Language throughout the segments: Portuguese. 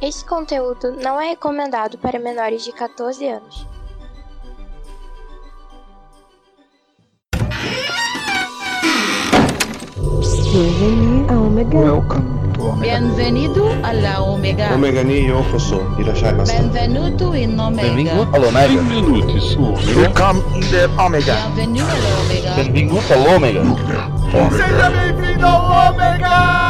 Esse conteúdo não é recomendado para menores de 14 anos. Bienvenue à Omega. Welcome to Omega. Bienvenido Omega. Omega ni yokoso. Irashaimasu. Benvenuto in Omega. Benvingut all'Omega. Benvenuti su Omega. Welcome in the Omega. Bienvenido alla Omega. Benvingut all'Omega. Seja bem-vindo ao Omega!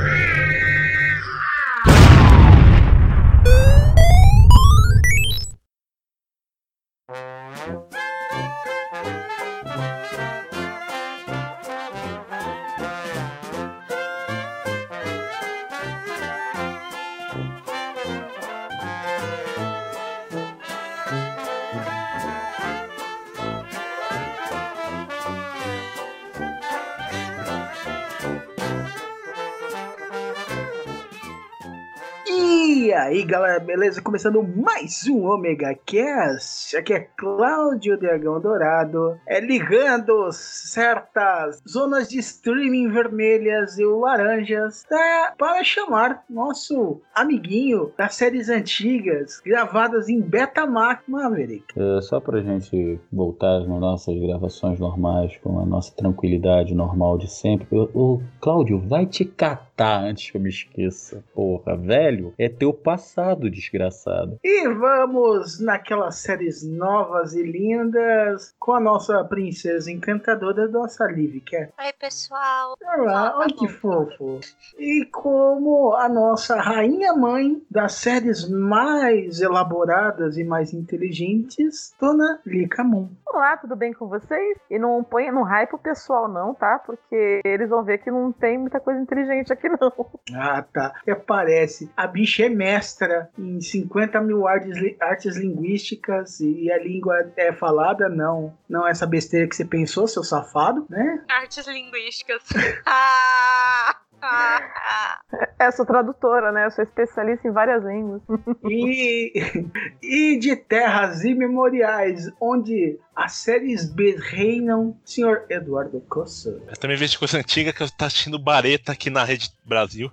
uh, beleza? Começando mais um Omega Cast. Aqui é Cláudio Dragão Dourado, é ligando certas zonas de streaming vermelhas e laranjas tá, para chamar nosso amiguinho das séries antigas gravadas em Betamax Maverick. É, só pra gente voltar às nossas gravações normais, com a nossa tranquilidade normal de sempre. O, Cláudio, vai te catar antes que eu me esqueça. Porra, velho, é teu passado, desgraçado. E vamos naquelas séries novas e lindas com a nossa princesa encantadora, nossa Liv Cat. Oi, pessoal. Olá, olha que fofo. E como a nossa rainha mãe das séries mais elaboradas e mais inteligentes, Dona Lika Moon. Olá, tudo bem com vocês? E não põe no hype o pessoal não, tá? Porque eles vão ver que não tem muita coisa inteligente aqui não. Ah, tá. Até parece. A bicha é mestra em 50 mil artes, artes linguísticas e a língua é falada, não. Não essa besteira que você pensou, seu safado, né? Artes linguísticas. ah, ah, ah. É, sou tradutora, né? Eu sou especialista em várias línguas. E, e de terras imemoriais, onde as séries B reinam, senhor Eduardo Costa. Eu também vejo coisa antiga que eu tá assistindo Bareta aqui na Rede Brasil.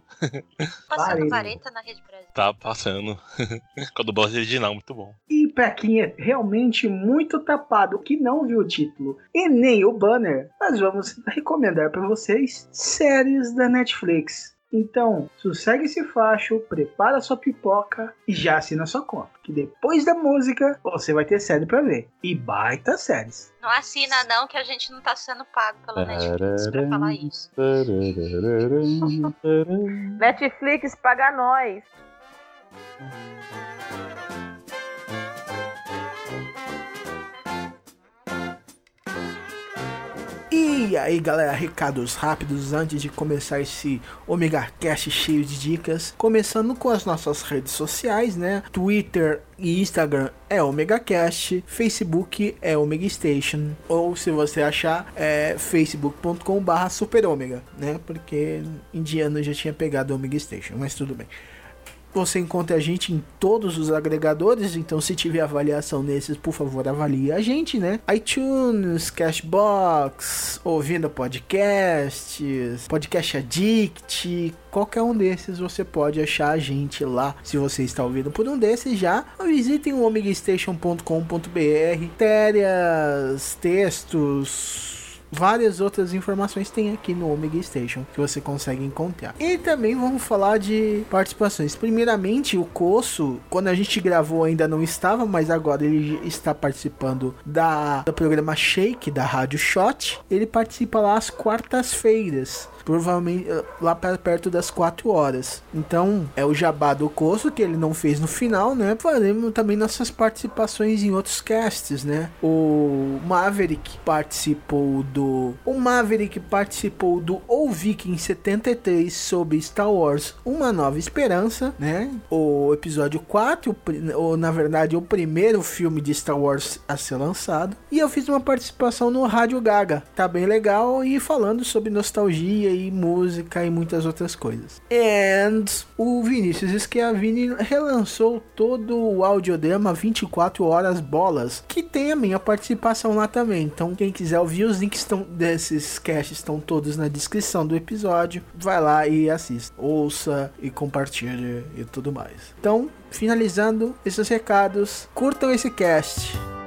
Passando Parei. vareta na Rede Brasil. Tá passando. Com a dublagem original, muito bom. E pra quem é realmente muito tapado, que não viu o título e nem o banner, nós vamos recomendar pra vocês séries da Netflix. Então, sossegue esse facho, prepara sua pipoca e já assina sua conta. Que depois da música você vai ter série pra ver. E baita séries. Não assina não, que a gente não tá sendo pago pela Netflix pra falar isso. Netflix paga nós. E aí galera, recados rápidos antes de começar esse Omega Cast cheio de dicas. Começando com as nossas redes sociais, né? Twitter e Instagram é Omega Cast, Facebook é Omega Station, ou se você achar, é facebook.com barra Super Omega, né? Porque indiano já tinha pegado Omega Station, mas tudo bem. Você encontra a gente em todos os agregadores, então se tiver avaliação nesses, por favor, avalie a gente, né? iTunes, Cashbox, ouvindo podcasts, Podcast Addict, qualquer um desses você pode achar a gente lá. Se você está ouvindo por um desses já, visitem o omegastation.com.br, matérias, textos, várias outras informações tem aqui no Omega Station que você consegue encontrar. E também vamos falar de participações. Primeiramente, o Coço, quando a gente gravou ainda não estava, mas agora ele está participando da do programa Shake da Rádio Shot. Ele participa lá às quartas-feiras. Provavelmente eh, lá perto das 4 horas. Então, é o jabá do Coço que ele não fez no final, né? Faremos também nossas participações em outros casts, né? O Maverick participou do. O Maverick participou do O Viking 73 sobre Star Wars Uma Nova Esperança, né? O episódio 4, o pri- ou na verdade o primeiro filme de Star Wars a ser lançado. E eu fiz uma participação no Rádio Gaga, tá bem legal e falando sobre nostalgia e música e muitas outras coisas. And o Vinícius Schiavini relançou todo o audiodrama 24 horas bolas, que tem a minha participação lá também. Então, quem quiser ouvir, os links estão desses casts estão todos na descrição do episódio. Vai lá e assista, ouça e compartilhe e tudo mais. Então, finalizando esses recados, curtam esse cast.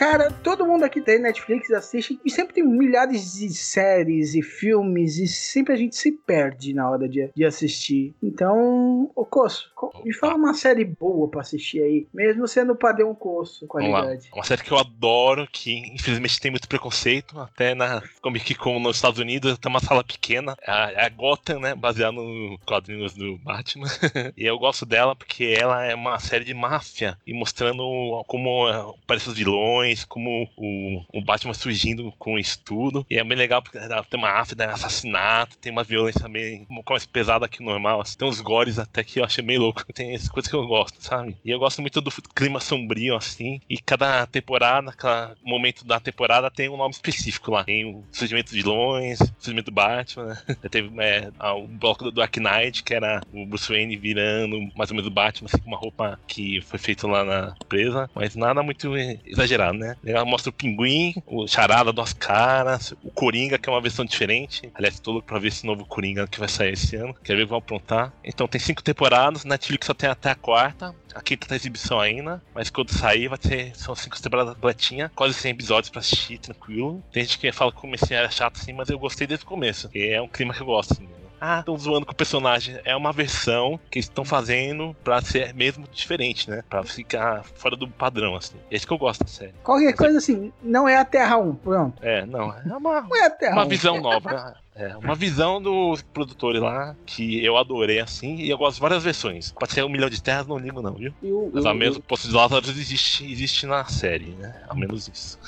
Cara, todo mundo aqui tem Netflix, assiste e sempre tem milhares de séries e filmes e sempre a gente se perde na hora de, de assistir. Então, ô Coço, me fala uma série boa pra assistir aí, mesmo sendo padrão Coço, qualidade. Uma série que eu adoro, que infelizmente tem muito preconceito, até na Comic Con nos Estados Unidos tem uma sala pequena, é a, a Gotham, né, baseada nos quadrinhos do Batman. e eu gosto dela porque ela é uma série de máfia e mostrando como aparecem os vilões, como o, o Batman surgindo com isso tudo. E é bem legal porque tem uma né, assassinato, tem uma violência meio mais pesada que normal. Assim. Tem uns gores até que eu achei meio louco. Tem essas coisas que eu gosto, sabe? E eu gosto muito do clima sombrio, assim. E cada temporada, cada momento da temporada tem um nome específico lá. Tem o surgimento de vilões, o surgimento do Batman, né? Teve é, o bloco do Dark Knight, que era o Bruce Wayne virando mais ou menos o Batman, assim, com uma roupa que foi feita lá na presa. Mas nada muito exagerado, né? Ela mostra o Pinguim, o Charada duas caras, o Coringa, que é uma versão diferente. Aliás, tô louco pra ver esse novo Coringa que vai sair esse ano. Quero ver que vão aprontar. Então tem cinco temporadas, Netflix só tem até a quarta. A quinta tá exibição ainda, mas quando sair vai ter. São cinco temporadas completinhas, quase 100 episódios pra assistir, tranquilo. Tem gente que fala que o começo era chato assim, mas eu gostei desde o começo. É um clima que eu gosto, assim ah, estão zoando com o personagem. É uma versão que estão fazendo pra ser mesmo diferente, né? Pra ficar fora do padrão, assim. É isso que eu gosto da série. Qualquer coisa assim, não é a Terra 1, pronto. É, não. É uma, não é a Terra uma 1. visão nova. É, uma visão dos produtores lá que eu adorei assim, e eu gosto de várias versões. Pode ser um milhão de terras, não ligo não, viu? Eu, Mas ao menos o Poço de Lázaro existe, existe na série, né? Ao menos isso.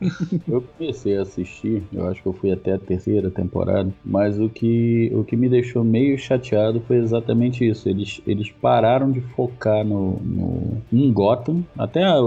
eu comecei a assistir, eu acho que eu fui até a terceira temporada, mas o que, o que me deixou meio chateado foi exatamente isso. Eles, eles pararam de focar no, no em Gotham, até a,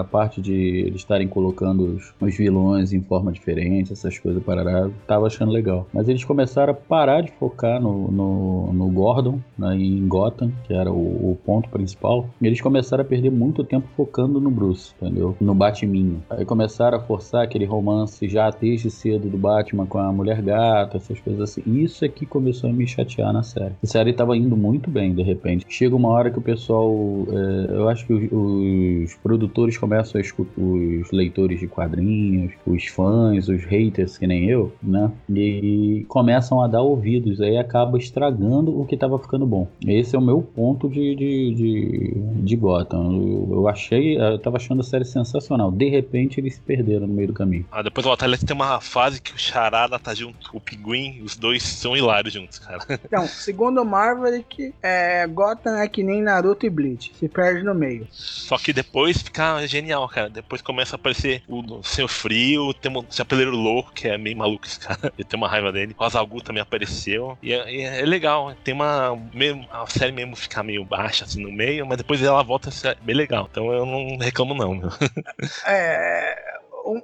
a parte de eles estarem colocando os, os vilões em forma diferente, essas coisas pararam, tava achando legal. Mas eles começaram a parar de focar no, no, no Gordon, né, em Gotham, que era o, o, ponto principal. Eles começaram a perder muito tempo focando no Bruce, entendeu? No Batman. Aí começaram a forçar aquele romance já desde cedo do Batman com a mulher gata, essas coisas assim. Isso é que começou a me chatear na série. A série tava indo muito bem, de repente. Chega uma hora que o pessoal. É, eu acho que os, os produtores começam a escutar os leitores de quadrinhos, os fãs, os haters, que nem eu, né? E começam a dar ouvidos, aí acaba estragando o que estava ficando bom. Esse é o meu ponto de, de, de, de Gotham. Eu, eu, achei, eu tava achando a série sensacional. De repente eles se perderam no meio do caminho. Ah, depois o Batalha tem uma fase que o Charada tá junto com o Pinguim, os dois são hilários juntos, cara. Então, segundo o Marvel, que é, Gotham é que nem Naruto e Bleach, se perde no meio. Só que depois fica genial, cara. Depois começa a aparecer o Senhor Frio, tem o Chapeleiro Louco, que é meio maluco esse cara. Ele tem uma raiva dele. O Azalgu também apareceu. E é, e é, legal. Tem uma. Mesmo, a série mesmo ficar meio baixa assim no meio, mas depois ela volta a ser bem legal. Então eu não reclamo, não, meu. É.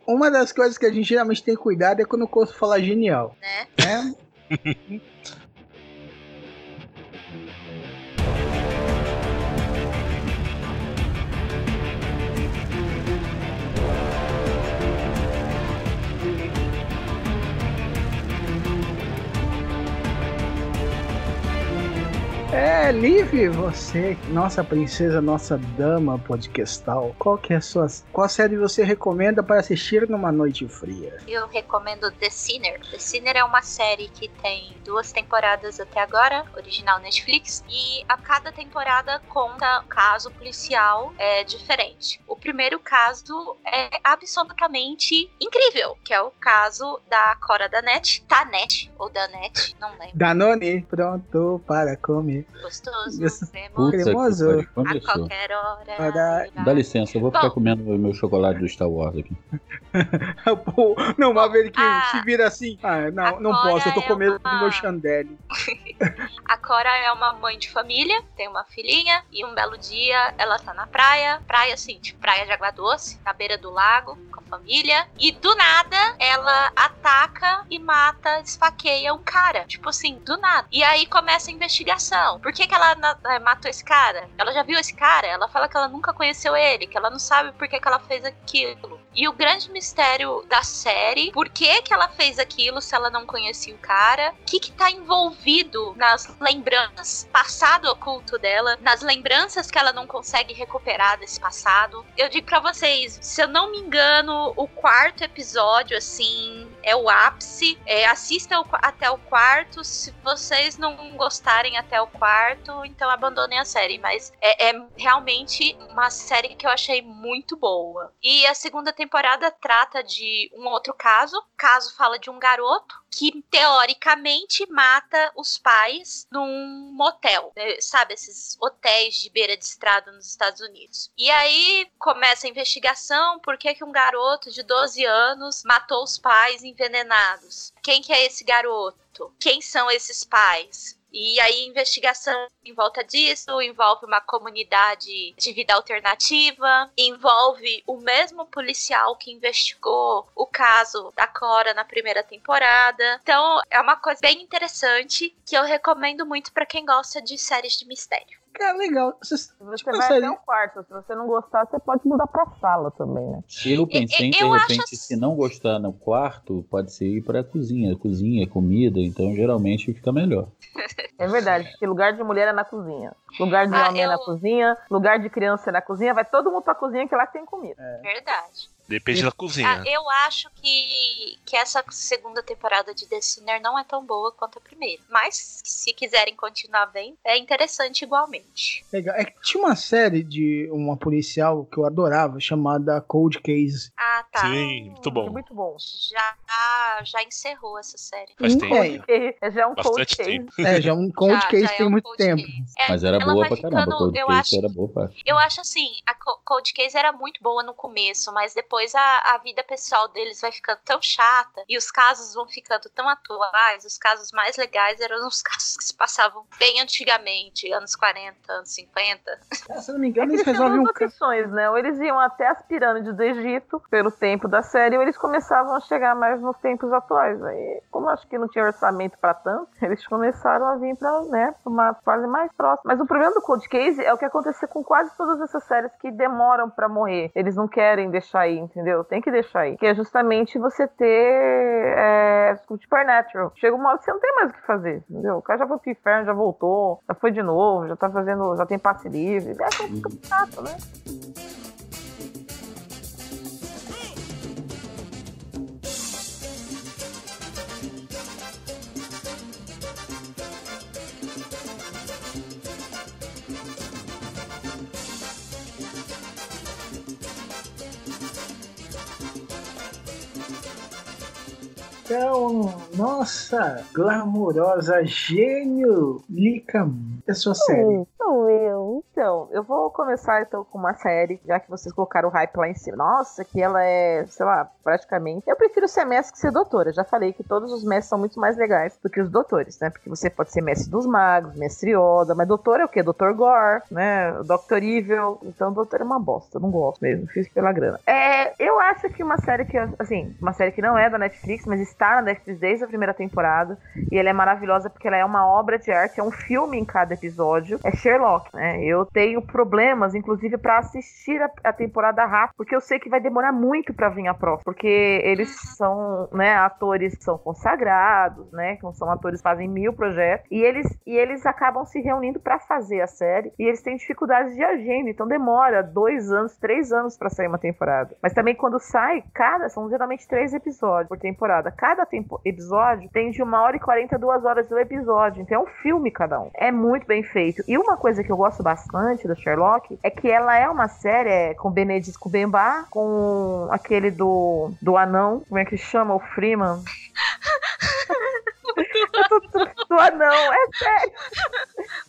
Uma das coisas que a gente geralmente tem cuidado é quando o Corso fala genial. Né? É. É, Liv, você, nossa princesa, nossa dama podcastal, qual que é a sua, qual série você recomenda para assistir numa noite fria? Eu recomendo The Sinner. The Sinner é uma série que tem duas temporadas até agora, original Netflix, e a cada temporada conta um caso policial é, diferente. O primeiro caso é absolutamente incrível, que é o caso da Cora da Net, Tanet, ou da Net, não lembro. Danone, pronto para comer. Gostoso, cremoso. A qualquer hora. Dá, Dá licença, eu vou Bom, ficar comendo o meu chocolate do Star Wars aqui. Não, Maverick ah, se vira assim. Ah, não, não posso, eu tô comendo é uma... meu chandelle. A Cora é uma mãe de família, tem uma filhinha, e um belo dia ela tá na praia, praia assim, tipo praia de água doce, na beira do lago, com a família, e do nada ela ataca e mata, esfaqueia um cara. Tipo assim, do nada. E aí começa a investigação. Por que, que ela na- eh, matou esse cara? Ela já viu esse cara? Ela fala que ela nunca conheceu ele, que ela não sabe por que, que ela fez aquilo. E o grande mistério da série, por que, que ela fez aquilo se ela não conhecia o cara? O que, que tá envolvido nas lembranças, passado oculto dela, nas lembranças que ela não consegue recuperar desse passado? Eu digo pra vocês, se eu não me engano, o quarto episódio, assim, é o ápice. É, assistam o até o quarto. Se vocês não gostarem até o quarto, então abandonem a série. Mas é, é realmente uma série que eu achei muito boa. E a segunda trata de um outro caso. O caso fala de um garoto que teoricamente mata os pais num motel, né? sabe esses hotéis de beira de estrada nos Estados Unidos. E aí começa a investigação, por que que um garoto de 12 anos matou os pais envenenados? Quem que é esse garoto? Quem são esses pais? E aí, investigação em volta disso, envolve uma comunidade de vida alternativa, envolve o mesmo policial que investigou o caso da Cora na primeira temporada. Então, é uma coisa bem interessante que eu recomendo muito pra quem gosta de séries de mistério. Cara, legal. Vocês, Você tipo, vai série- até o quarto. Se você não gostar, você pode mudar pra sala também, né? Eu pensei, de eu acho repente, se não gostar no quarto, pode ser ir pra cozinha. Cozinha, comida, então geralmente fica melhor. É verdade, porque lugar de mulher é na cozinha. Lugar de Ah, homem é na eu- cozinha. Lugar de criança é na cozinha. Vai todo mundo pra cozinha que lá tem comida. Verdade. Depende da Ah, cozinha. eu acho que, que essa segunda temporada de The Sinner não é tão boa quanto a primeira. Mas, se quiserem continuar vendo, é interessante igualmente. Legal. É que tinha uma série de uma policial que eu adorava, chamada Cold Case. Ah, tá. Sim, muito bom. Muito bom. Já, já encerrou essa série. Faz tempo. é. É já um cold Bastante case. tempo. É, já um Cold Já, Case já é tem um muito cold tempo. É, Mas era boa pra caramba. ficando- Cold eu Case acho, era boa pra eu acho assim, a Co- Cold Case era muito boa no começo, mas depois a, a vida pessoal deles vai ficando tão chata e os casos vão ficando tão atuais. Os casos mais legais eram os casos que se passavam bem antigamente, anos 40, anos 50. Ah, se eu não me engano, Eles eles resolvem um opções, né? Ou eles iam até as pirâmides do Egito, pelo tempo da série, ou eles começavam a chegar mais nos tempos atuais. Aí, como acho que não tinha orçamento pra tanto, eles começaram a vir pra, né, uma fase mais próxima. Mas o problema do Cold Case é o que aconteceu com quase todas essas séries que demoram pra morrer. Eles não querem deixar aí, entendeu? Tem que deixar aí. Que é justamente você ter é, Supernatural. Chega uma hora que você não tem mais o que fazer, entendeu? O cara já foi pro inferno, já voltou, já foi de novo, já tá fazendo, já tem passe livre. É fica chato, né? Então, nossa, glamourosa gênio Lika, é sua série. Sou eu. Então, eu vou começar então com uma série, já que vocês colocaram o hype lá em cima. Nossa, que ela é, sei lá, praticamente. Eu prefiro ser mestre que ser doutora. Já falei que todos os mestres são muito mais legais do que os doutores, né? Porque você pode ser mestre dos magos, mestre mas doutor é o quê? Doutor Gore, né? Dr. Evil. Então, doutor é uma bosta. Eu não gosto mesmo. Fiz pela grana. É, eu acho que uma série que, assim, uma série que não é da Netflix, mas está na Netflix desde a primeira temporada. E ela é maravilhosa porque ela é uma obra de arte, é um filme em cada episódio. É Sherlock, né? Eu tenho problemas, inclusive, pra assistir a, a temporada rápido, porque eu sei que vai demorar muito pra vir a próxima. Porque eles são, né, atores que são consagrados, né? Que não são atores que fazem mil projetos. E eles, e eles acabam se reunindo pra fazer a série. E eles têm dificuldades de agenda, então demora dois anos, três anos pra sair uma temporada. Mas também quando sai, cada, são geralmente três episódios por temporada. Cada tempo, episódio tem de uma hora e quarenta, duas horas do episódio. Então é um filme cada um. É muito bem feito. E uma coisa que eu gosto bastante do Sherlock é que ela é uma série é, com Benedict Cumberbatch, com aquele do, do anão, como é que chama? O Freeman. do anão, é sério.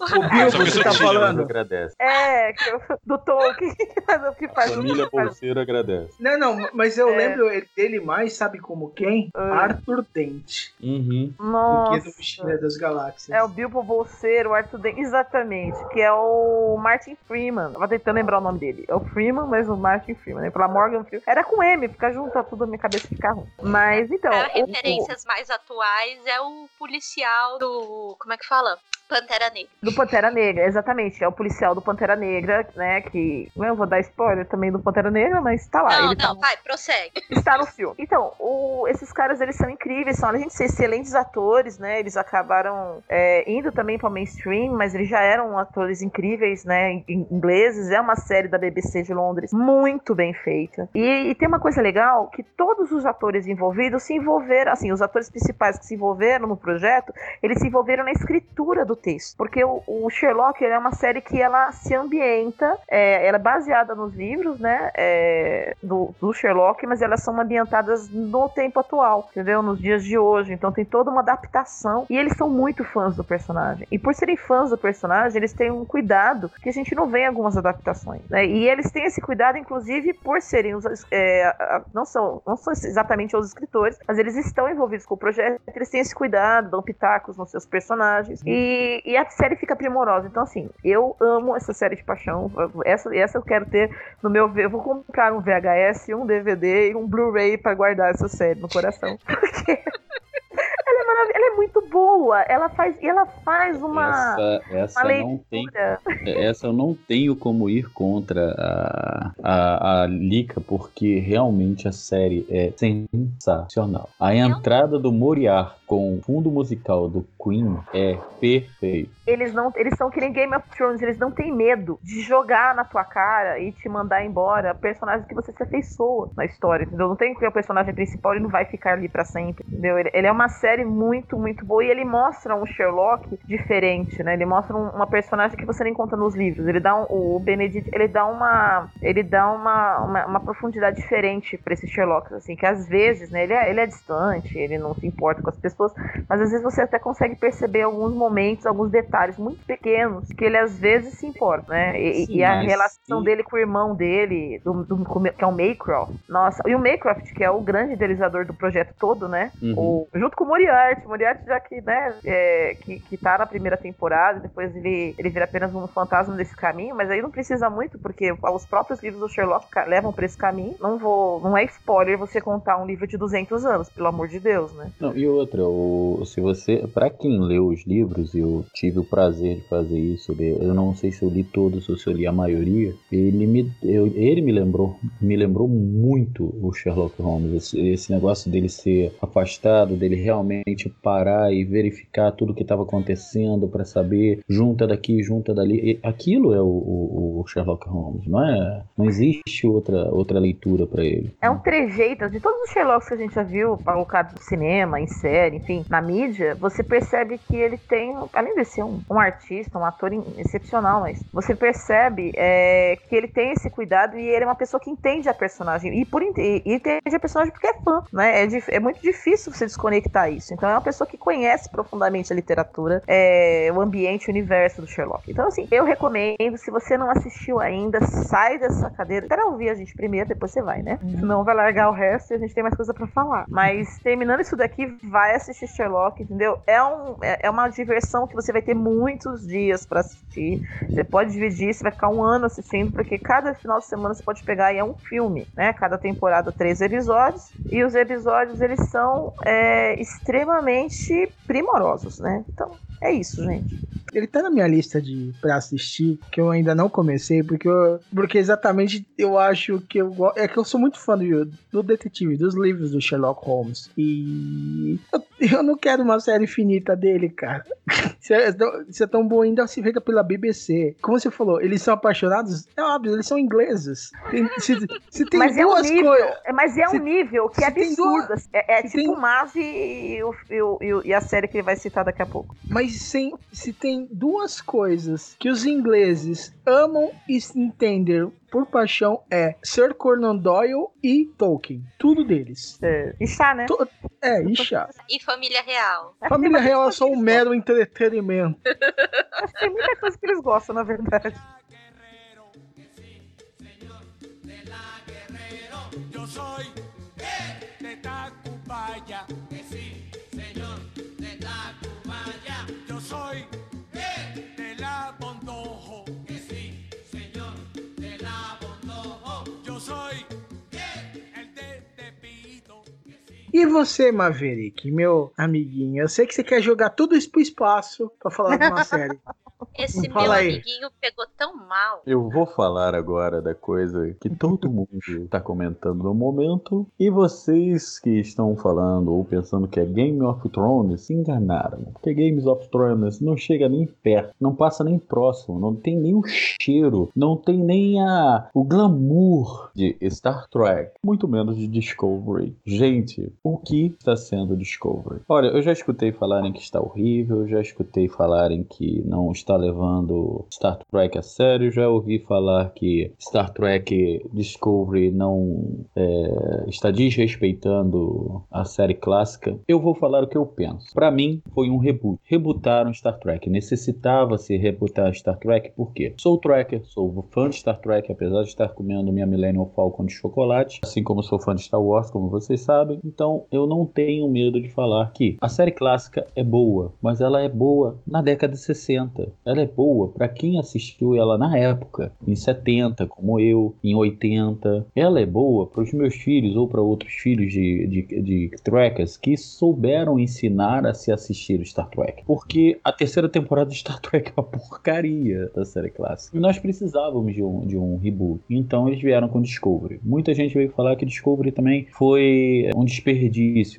O Bill, Só que você tá não falando? Agradece. É, que eu- do Tolkien, o que faz Família o faz- Bolseiro agradece. Não, não, mas eu É. lembro dele mais, sabe como quem? Ah. Arthur Dent. Uhum. Do que Nossa. do das Galáxias. É o Bilbo Bolseiro, o Arthur Dent, exatamente, que é o Martin Freeman. Tava tentando lembrar o nome dele. É o Freeman, mas o Martin Freeman, né? Pela Morgan Freeman. Era com M, fica junto, tá tudo na minha cabeça fica ruim. Mas então. Para o- referências mais atuais, é o policial do. Como é que fala? Pantera Negra. Do Pantera Negra, exatamente. É o policial do Pantera Negra, né? Que. Eu vou dar spoiler também do Pantera Negra, mas tá lá. não, ele tá não, vai, prossegue. está no filme. Então, o- esses caras, eles são incríveis, são além de ser excelentes atores, né? Eles acabaram é, indo também para mainstream, mas eles já eram atores incríveis, né? ingleses. É uma série da BBC de Londres muito bem feita. E, e tem uma coisa legal que todos os atores envolvidos se envolveram, assim, os atores principais que se envolveram no projeto, eles se envolveram na escritura do texto, porque o, o Sherlock é uma série que ela se ambienta, é, ela é baseada nos livros, né? é, do, do Sherlock, mas elas são ambientadas no tempo atual, entendeu? Nos dias de hoje. Então tem toda uma adaptação. E eles são muito fãs do personagem. E por serem fãs do personagem, eles têm um cuidado que a gente não vê em algumas adaptações. né? E eles têm esse cuidado, inclusive, por serem os. é, não, são, não são exatamente os escritores, mas eles estão envolvidos com o projeto, eles têm esse cuidado, dão pitacos nos seus personagens. E, e a série fica primorosa. Então, assim, eu amo essa série de paixão. Essa, essa eu quero ter no meu. Eu vou comprar um VHS, um DVD e um Blu-ray pra guardar essa série no coração. Porque é maravilhosa, ela é muito boa. Ela faz, ela faz uma. Essa, essa uma não tem. Essa eu não tenho como ir contra a, a, a Lika, porque realmente a série é sensacional. A entrada do Moriarty com o fundo musical do Queen é perfeito. Eles não, eles são que nem Game of Thrones, eles não têm medo de jogar na tua cara e te mandar embora personagens que você se afeiçoa na história, entendeu? Não tem que o personagem principal, ele não vai ficar ali pra sempre, entendeu? Ele, ele é uma série muito, muito boa e ele mostra um Sherlock diferente, né? Ele mostra um- uma personagem que você não encontra nos livros. Ele dá um, o Benedict, ele dá uma, ele dá uma, uma, uma profundidade diferente pra esse Sherlock, assim, que às vezes, né? Ele é, ele é distante, ele não se importa com as pessoas, mas às vezes você até consegue perceber alguns momentos, alguns detalhes muito pequenos que ele às vezes se importa, né? E, Sim, e a relação sim. dele com o irmão dele, do, do- que é o Maycroft. Nossa, e o Maycroft, que é o grande idealizador do projeto todo, né? Uhum. O- junto com o Moriarty. Moriarty, já que, né, é, que, que tá na primeira temporada, depois ele, ele vira apenas um fantasma desse caminho, mas aí não precisa muito, porque os próprios livros do Sherlock levam pra esse caminho. Não vou. Não é spoiler você contar um livro de 200 anos, pelo amor de Deus, né? Não, e outra, o, se você, para quem leu os livros, eu tive o prazer de fazer isso. Eu não sei se eu li todos ou se eu li a maioria. Ele me, eu- ele me lembrou, me lembrou muito o Sherlock Holmes. Esse, esse negócio dele ser afastado, dele realmente parar e verificar tudo que estava acontecendo para saber, junta daqui, junta dali. E aquilo é o, o- o Sherlock Holmes, não é? Não existe outra outra leitura para ele. É um trejeito de todos os Sherlocks que a gente já viu, colocado no cinema, em série, enfim, na mídia, você percebe que ele tem, além de ser um, um artista, um ator excepcional, mas você percebe é, que ele tem esse cuidado e ele é uma pessoa que entende a personagem. E, por, inte- e entende a personagem porque é fã, né? É, é muito difícil você desconectar isso. Então é uma pessoa que conhece profundamente a literatura, é, o ambiente, o universo do Sherlock. Então, assim, eu recomendo, se você não assistiu ainda, sai dessa cadeira. Espera ouvir a gente primeiro, depois você vai, né? Senão vai largar o resto e a gente tem mais coisa pra falar. Mas terminando isso daqui, vai assistir Sherlock, entendeu? É, um, é é uma diversão que você vai ter muitos dias pra assistir. Você pode dividir, você vai ficar um ano assistindo, porque cada final de semana você pode pegar e é um filme, né? Cada temporada, três episódios. E os episódios, eles são é, extremamente primorosos, né? Então, é isso, gente. Ele tá na minha lista de pra assistir, que eu ainda não comecei, porque eu, porque exatamente eu acho que eu é que eu sou muito fã do, do detetive, dos livros do Sherlock Holmes. E eu, eu não quero uma série infinita dele, cara. Se é, se é tão bom ainda se feita pela BBC. Como você falou, eles são apaixonados? É óbvio, eles são ingleses. Tem- se, se tem mas é um duas nível, coisas. é- mas é um se- nível que é absurdo. duas- é é se tipo tem- o Mazi e, e e e a série que ele vai citar daqui a pouco. Mas sem, se tem duas coisas que os ingleses amam e se entender por paixão é Sir Conan Doyle e Tolkien. Tudo deles. É, chá, né? To- É, e chá. E família real. Família Real é só um mero entretenimento. Que tem muita coisa que eles gostam, na verdade. Yo soy de E você, Maverick, meu amiguinho? Eu sei que você quer jogar tudo isso pro espaço pra falar de uma série. Esse meu Fala aí. amiguinho pegou tão mal. Eu vou falar agora da coisa que todo mundo está comentando no momento. E vocês que estão falando ou pensando que é Game of Thrones se enganaram. Porque Games of Thrones não chega nem perto, não passa nem próximo, não tem nem o cheiro, não tem nem a, o glamour de Star Trek, muito menos de Discovery. Gente, o que está sendo Discovery? Olha, eu já escutei falarem que está horrível, já escutei falarem que não está levando Star Trek a sério, já ouvi falar que Star Trek Discovery não é, está desrespeitando a série clássica. Eu vou falar o que eu penso. Para mim, foi um reboot. Rebootaram Star Trek. Necessitava-se rebootar Star Trek, por quê? Sou tracker, sou fã de Star Trek, apesar de estar comendo minha Millennium Falcon de chocolate, assim como sou fã de Star Wars, como vocês sabem. Então, eu não tenho medo de falar que a série clássica é boa, mas ela é boa na década de 60. Ela é boa para quem assistiu ela na época, em 70, como eu, em 80. Ela é boa para os meus filhos ou para outros filhos de, de, de trackers que souberam ensinar a se assistir Star Trek. Porque a terceira temporada de Star Trek é uma porcaria da série clássica. E nós precisávamos de um, de um reboot. Então eles vieram com Discovery. Muita gente veio falar que Discovery também foi um desperdício.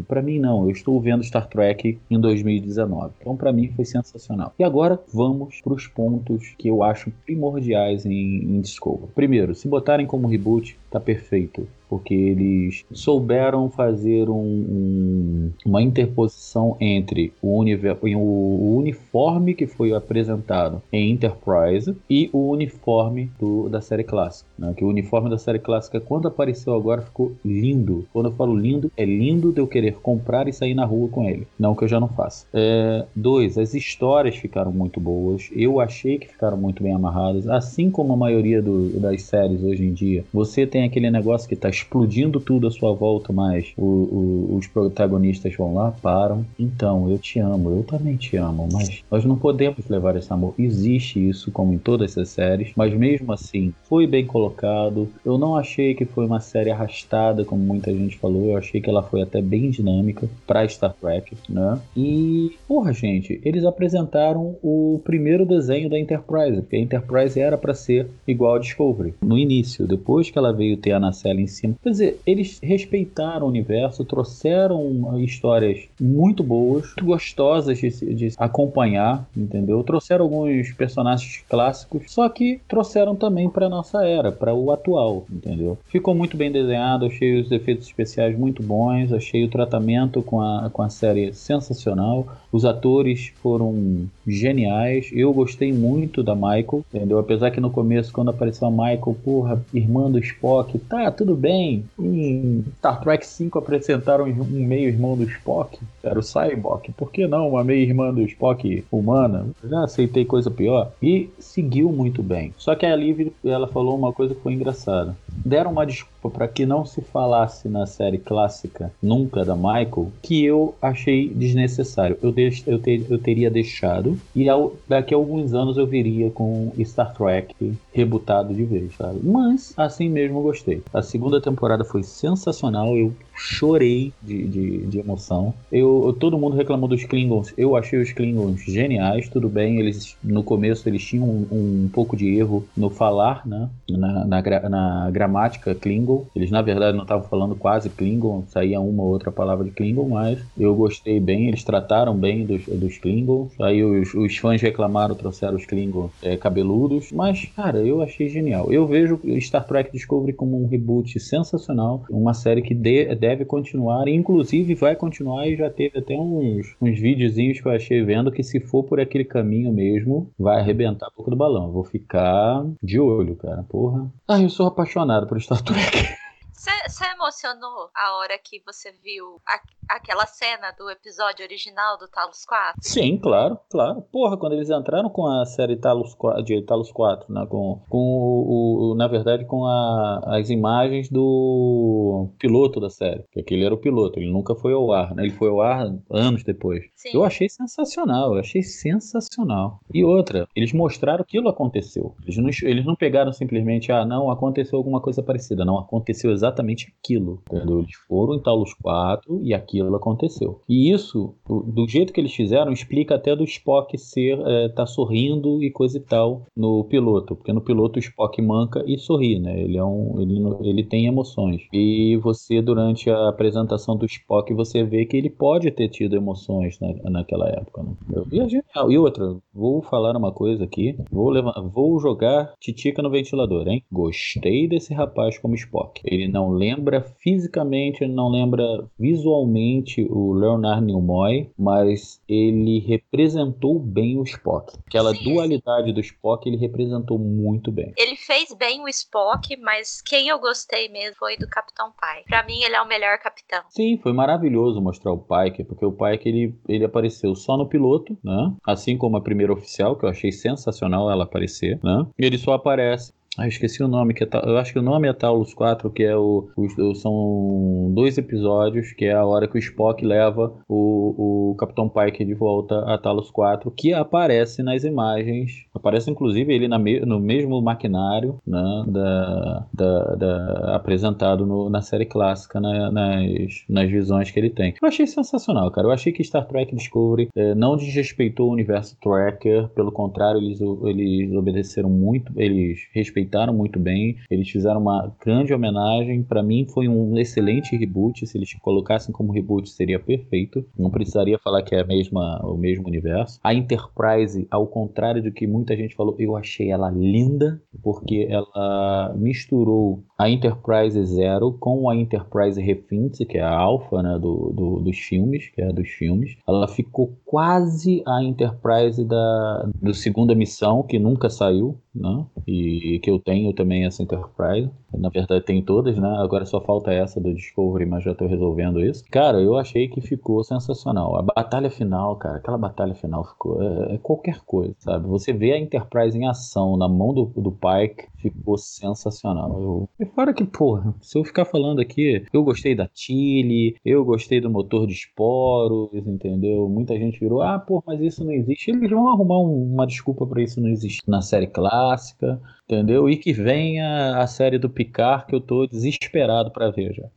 Para mim, não. Eu estou vendo Star Trek em 2019. Então, para mim, foi sensacional. E agora vamos para os pontos que eu acho primordiais em, em Discovery. Primeiro, se botarem como reboot, tá perfeito. Porque eles souberam fazer um- um- uma interposição entre o, o uniforme que foi apresentado em Enterprise e o uniforme do- da série clássica. né? Que o uniforme da série clássica, quando apareceu agora, ficou lindo. Quando eu falo lindo, é lindo de eu querer comprar e sair na rua com ele. Não que eu já não faça. É, dois, as histórias ficaram muito boas. Eu achei que ficaram muito bem amarradas. Assim como a maioria do- das séries hoje em dia. Você tem aquele negócio que tá explodindo tudo à sua volta, mas o- o- os protagonistas vão lá, param. Então, eu te amo, eu também te amo, mas nós não podemos levar esse amor. Existe isso, como em todas as séries, mas mesmo assim, foi bem colocado. Eu não achei que foi uma série arrastada, como muita gente falou. Eu achei que ela foi até bem dinâmica pra Star Trek, né? E, porra, gente, eles apresentaram o primeiro desenho da Enterprise, porque a Enterprise era pra ser igual a Discovery no início, depois que ela veio ter a nacelle em cima. Quer dizer, eles respeitaram o universo, trouxeram histórias muito boas, muito gostosas de, de acompanhar, entendeu? Trouxeram alguns personagens clássicos, só que trouxeram também para nossa era, para o atual, entendeu? Ficou muito bem desenhado, achei os efeitos especiais muito bons, achei o tratamento com a, com a série sensacional. Os atores foram geniais. Eu gostei muito da Michael, entendeu? Apesar que no começo, quando apareceu a Michael, porra, irmã do Spock, tá, tudo bem. Em Star Trek 5 apresentaram um meio-irmão do Spock, era o Cyborg. Por que não uma meia-irmã do Spock humana? Já aceitei coisa pior. E seguiu muito bem. Só que a Liv, ela falou uma coisa que foi engraçada. Deram uma desculpa para que não se falasse na série clássica nunca da Michael, que eu achei desnecessário. Eu, deix- eu, eu teria deixado e ao- daqui a alguns anos eu viria com Star Trek rebutado de vez, sabe? Mas assim mesmo eu gostei. A segunda temporada foi sensacional. Eu chorei de, de, de emoção. Eu, todo mundo reclamou dos Klingons. Eu achei os Klingons geniais. Tudo bem, eles no começo eles tinham um, um pouco de erro no falar, né? Na, na, na gramática Klingon. Klingon. Eles na verdade não estavam falando quase Klingon, saía uma ou outra palavra de Klingon, mas eu gostei bem, eles trataram bem dos, dos Klingons. Aí os, os fãs reclamaram, trouxeram os Klingons é, cabeludos, mas cara, eu achei genial. Eu vejo Star Trek Discovery como um reboot sensacional, uma série que de- deve continuar, inclusive vai continuar e já teve até uns, uns videozinhos que eu achei vendo que se for por aquele caminho mesmo, vai arrebentar a boca do balão. Eu vou ficar de olho, cara, porra. Ah, eu sou apaixonado por Star Trek. Você emocionou a hora que você viu a- aquela cena do episódio original do Talos 4? Sim, claro, claro. Porra, quando eles entraram com a série Talos 4, de Talos 4, né? Com, com o, o- na verdade, com a- as imagens do piloto da série. Que aquele era o piloto, ele nunca foi ao ar, né? Ele foi ao ar anos depois. Sim. Eu achei sensacional, eu achei sensacional. E outra, eles mostraram que aquilo aconteceu. Eles não, eles não pegaram simplesmente, ah, não, aconteceu alguma coisa parecida. Não, aconteceu exatamente aquilo. Entendeu? Eles foram em Talos 4 e aquilo aconteceu. E isso, do- jeito que eles fizeram, explica até do Spock ser, é, tá sorrindo e coisa e tal no piloto. Porque no piloto o Spock manca e sorri, né? Ele é um. Ele, ele tem emoções. E você, durante a apresentação do Spock, você vê que ele pode ter tido emoções na, naquela época, né? E é genial. E outra, vou falar uma coisa aqui. Vou, levar, vou jogar titica no ventilador, hein? Gostei desse rapaz como Spock. Ele não lembra fisicamente, ele não lembra visualmente o Leonard Nimoy, mas ele representou bem o Spock. Aquela dualidade do Spock, ele representou muito bem. Ele fez bem o Spock, mas quem eu gostei mesmo foi do Capitão Pai. Pra mim, ele é o melhor capitão. Sim, foi maravilhoso mostrar o Pike, porque o Pike ele, ele apareceu só no piloto, né? Assim como a primeira oficial, que eu achei sensacional ela aparecer, né? Ele só aparece. Ah, eu esqueci o nome, que é, eu acho que o nome é Taulus 4, que é o, São dois episódios, que é a hora que o Spock leva o, o Capitão Pike de volta a Talos 4, que aparece nas imagens. Aparece inclusive ele me- no mesmo maquinário né, da, da- da- apresentado no- na série clássica, na- nas, nas visões que ele tem. Eu achei sensacional, cara. Eu achei que Star Trek Discovery eh, não desrespeitou o universo Tracker, pelo contrário, eles, eles obedeceram muito, eles respeitaram muito bem, eles fizeram uma grande homenagem. Pra mim, foi um excelente reboot. Se eles colocassem como reboot, seria perfeito. Não precisaria falar que é a mesma, o mesmo universo. A Enterprise, ao contrário do que muita gente falou, eu achei ela linda, porque ela misturou a Enterprise Zero com a Enterprise Refinity, que é a alfa né, do, do- dos filmes, que é dos filmes. Ela ficou quase a Enterprise da do segunda missão, que nunca saiu, né? E que eu tenho também essa Enterprise. Na verdade, tem todas, né? Agora só falta essa do Discovery, mas já tô resolvendo isso. Cara, eu achei que ficou sensacional. A batalha final, cara, aquela batalha final ficou. É, é qualquer coisa, sabe? Você vê a Enterprise em ação na mão do, do Pike, ficou sensacional. Eu, e fora que, porra, se eu ficar falando aqui, eu gostei da Tilly, eu gostei do motor de esporos, entendeu? Muita gente virou, ah, pô, mas isso não existe. Eles vão arrumar um- uma desculpa pra isso não existir na série clássica, entendeu? E que venha a série do Picard, que eu tô desesperado pra ver já.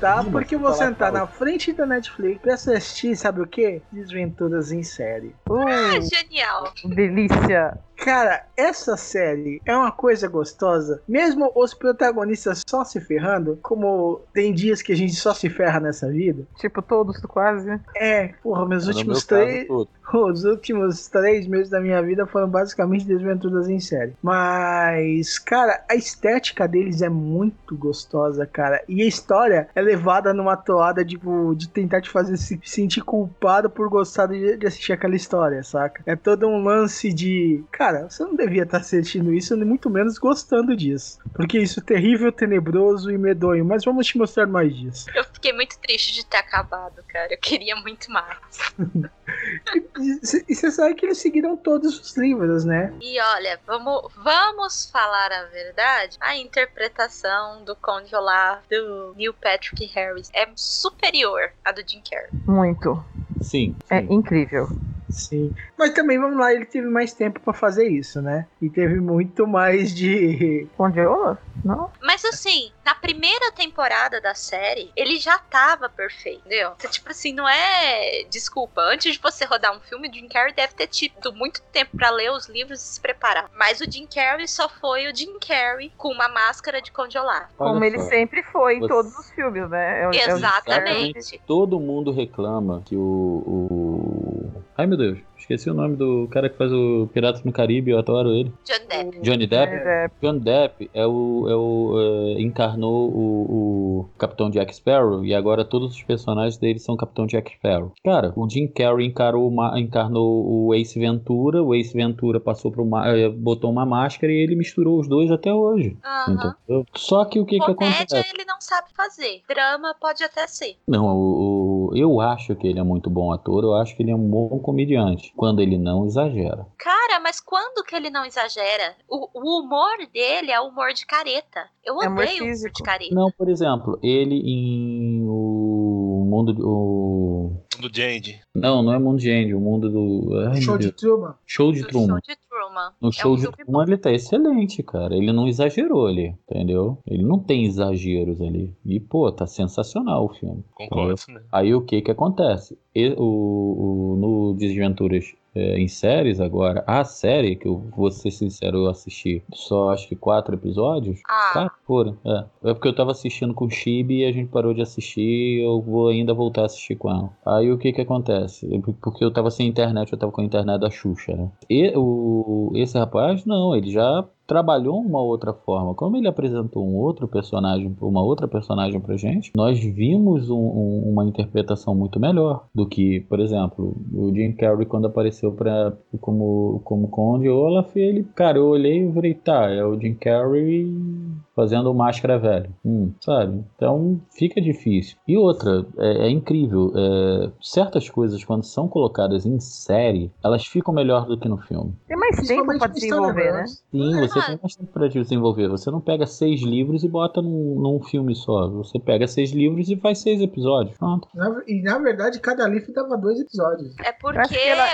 Tá? Ih, Porque vou sentar na frente da Netflix pra assistir, sabe o quê? Desventuras em série. Ah, genial. Delícia. Cara, essa série é uma coisa gostosa. Mesmo os protagonistas só se ferrando, como tem dias que a gente só se ferra nessa vida. Tipo, todos quase. É, porra, meus No últimos meu caso, três. todo. Os últimos três meses da minha vida foram basicamente desventuras em série. Mas, cara, a estética deles é muito gostosa, cara. E a história é levada numa toada, tipo, de tentar te fazer se sentir culpado por gostar de, de assistir aquela história, saca? É todo um lance de. Cara, você não devia estar assistindo isso, nem muito menos gostando disso. Porque isso é terrível, tenebroso e medonho. Mas vamos te mostrar mais disso. Eu fiquei muito triste de ter acabado, cara. Eu queria muito mais. E você sabe que eles seguiram todos os livros, né? E olha, vamos, vamos falar a verdade. A interpretação do Conde Olaf do Neil Patrick Harris é superior à do Jim Carrey. Muito. Sim. É incrível. Sim. Mas também, vamos lá, ele teve mais tempo pra fazer isso, né? E teve muito mais de. Congeola? Não? Mas assim, na primeira temporada da série, ele já tava perfeito, entendeu? Então, tipo assim, não é. Desculpa, antes de você rodar um filme, o Jim Carrey deve ter tido muito tempo pra ler os livros e se preparar. Mas o Jim Carrey só foi o Jim Carrey com uma máscara de congelar. Como ele sempre foi em Você- todos os filmes, né? É o- é o- Exatamente. Todo mundo reclama que o, o. Ai meu Deus, esqueci o nome do cara que faz o Piratas no Caribe, eu adoro ele. John Depp. Johnny Depp? Johnny Depp. John Depp é o, é o é, encarnou o, o Capitão Jack Sparrow e agora todos os personagens dele são Capitão Jack Sparrow. Cara, o Jim Carrey encarou uma- encarnou o Ace Ventura, o Ace Ventura passou para uma eh, botou uma máscara e ele misturou os dois até hoje. Entendeu? Só que o que que Comédia acontece? ele não sabe fazer. Drama pode até ser. Não, o, o- eu acho que ele é muito bom ator, eu acho que ele é um bom comediante, quando ele não exagera. Cara, mas quando que ele não exagera? O, o humor dele é humor de careta. Eu É humor odeio humor físico. de careta. Não, por exemplo, ele em o mundo do- o Do Jandy. Não, não é Mundo de Andy, o mundo do ai, Show de. Show de Truman. show de Truman. No É show um de filme Truman ele tá excelente, cara. Ele não exagerou ali, entendeu? Ele não tem exageros ali. E, pô, tá sensacional o filme. Concordo, entendeu? né? Aí o que que acontece? E- o, o- no Desventuras é, em séries agora, a série, que eu vou ser sincero, eu assisti só acho que quatro episódios. Ah. Foram, é. É porque eu tava assistindo com o Chibi e a gente parou de assistir eu vou ainda voltar a assistir com ela. Aí o que que acontece? Eu- Porque eu tava sem internet, eu tava com a internet da Xuxa, né? E o, esse rapaz, não, ele já trabalhou uma outra forma. Como ele apresentou um outro personagem, uma outra personagem pra gente, nós vimos um- um- uma interpretação muito melhor do que, por exemplo, o Jim Carrey quando apareceu pra, como, como Conde Olaf, ele, cara, eu olhei e falei, tá, é o Jim Carrey fazendo máscara velho, hum, sabe? Então fica difícil. E outra, é, é incrível, é, certas coisas quando são colocadas em série, elas ficam melhor do que no filme. Tem mais tempo pra desenvolver, né? Sim, você tem mais tempo pra desenvolver. Você não pega seis livros e bota num, num filme só. Você pega seis livros e faz seis episódios. Pronto. Na- e na verdade, cada livro dava dois episódios. É porque ela-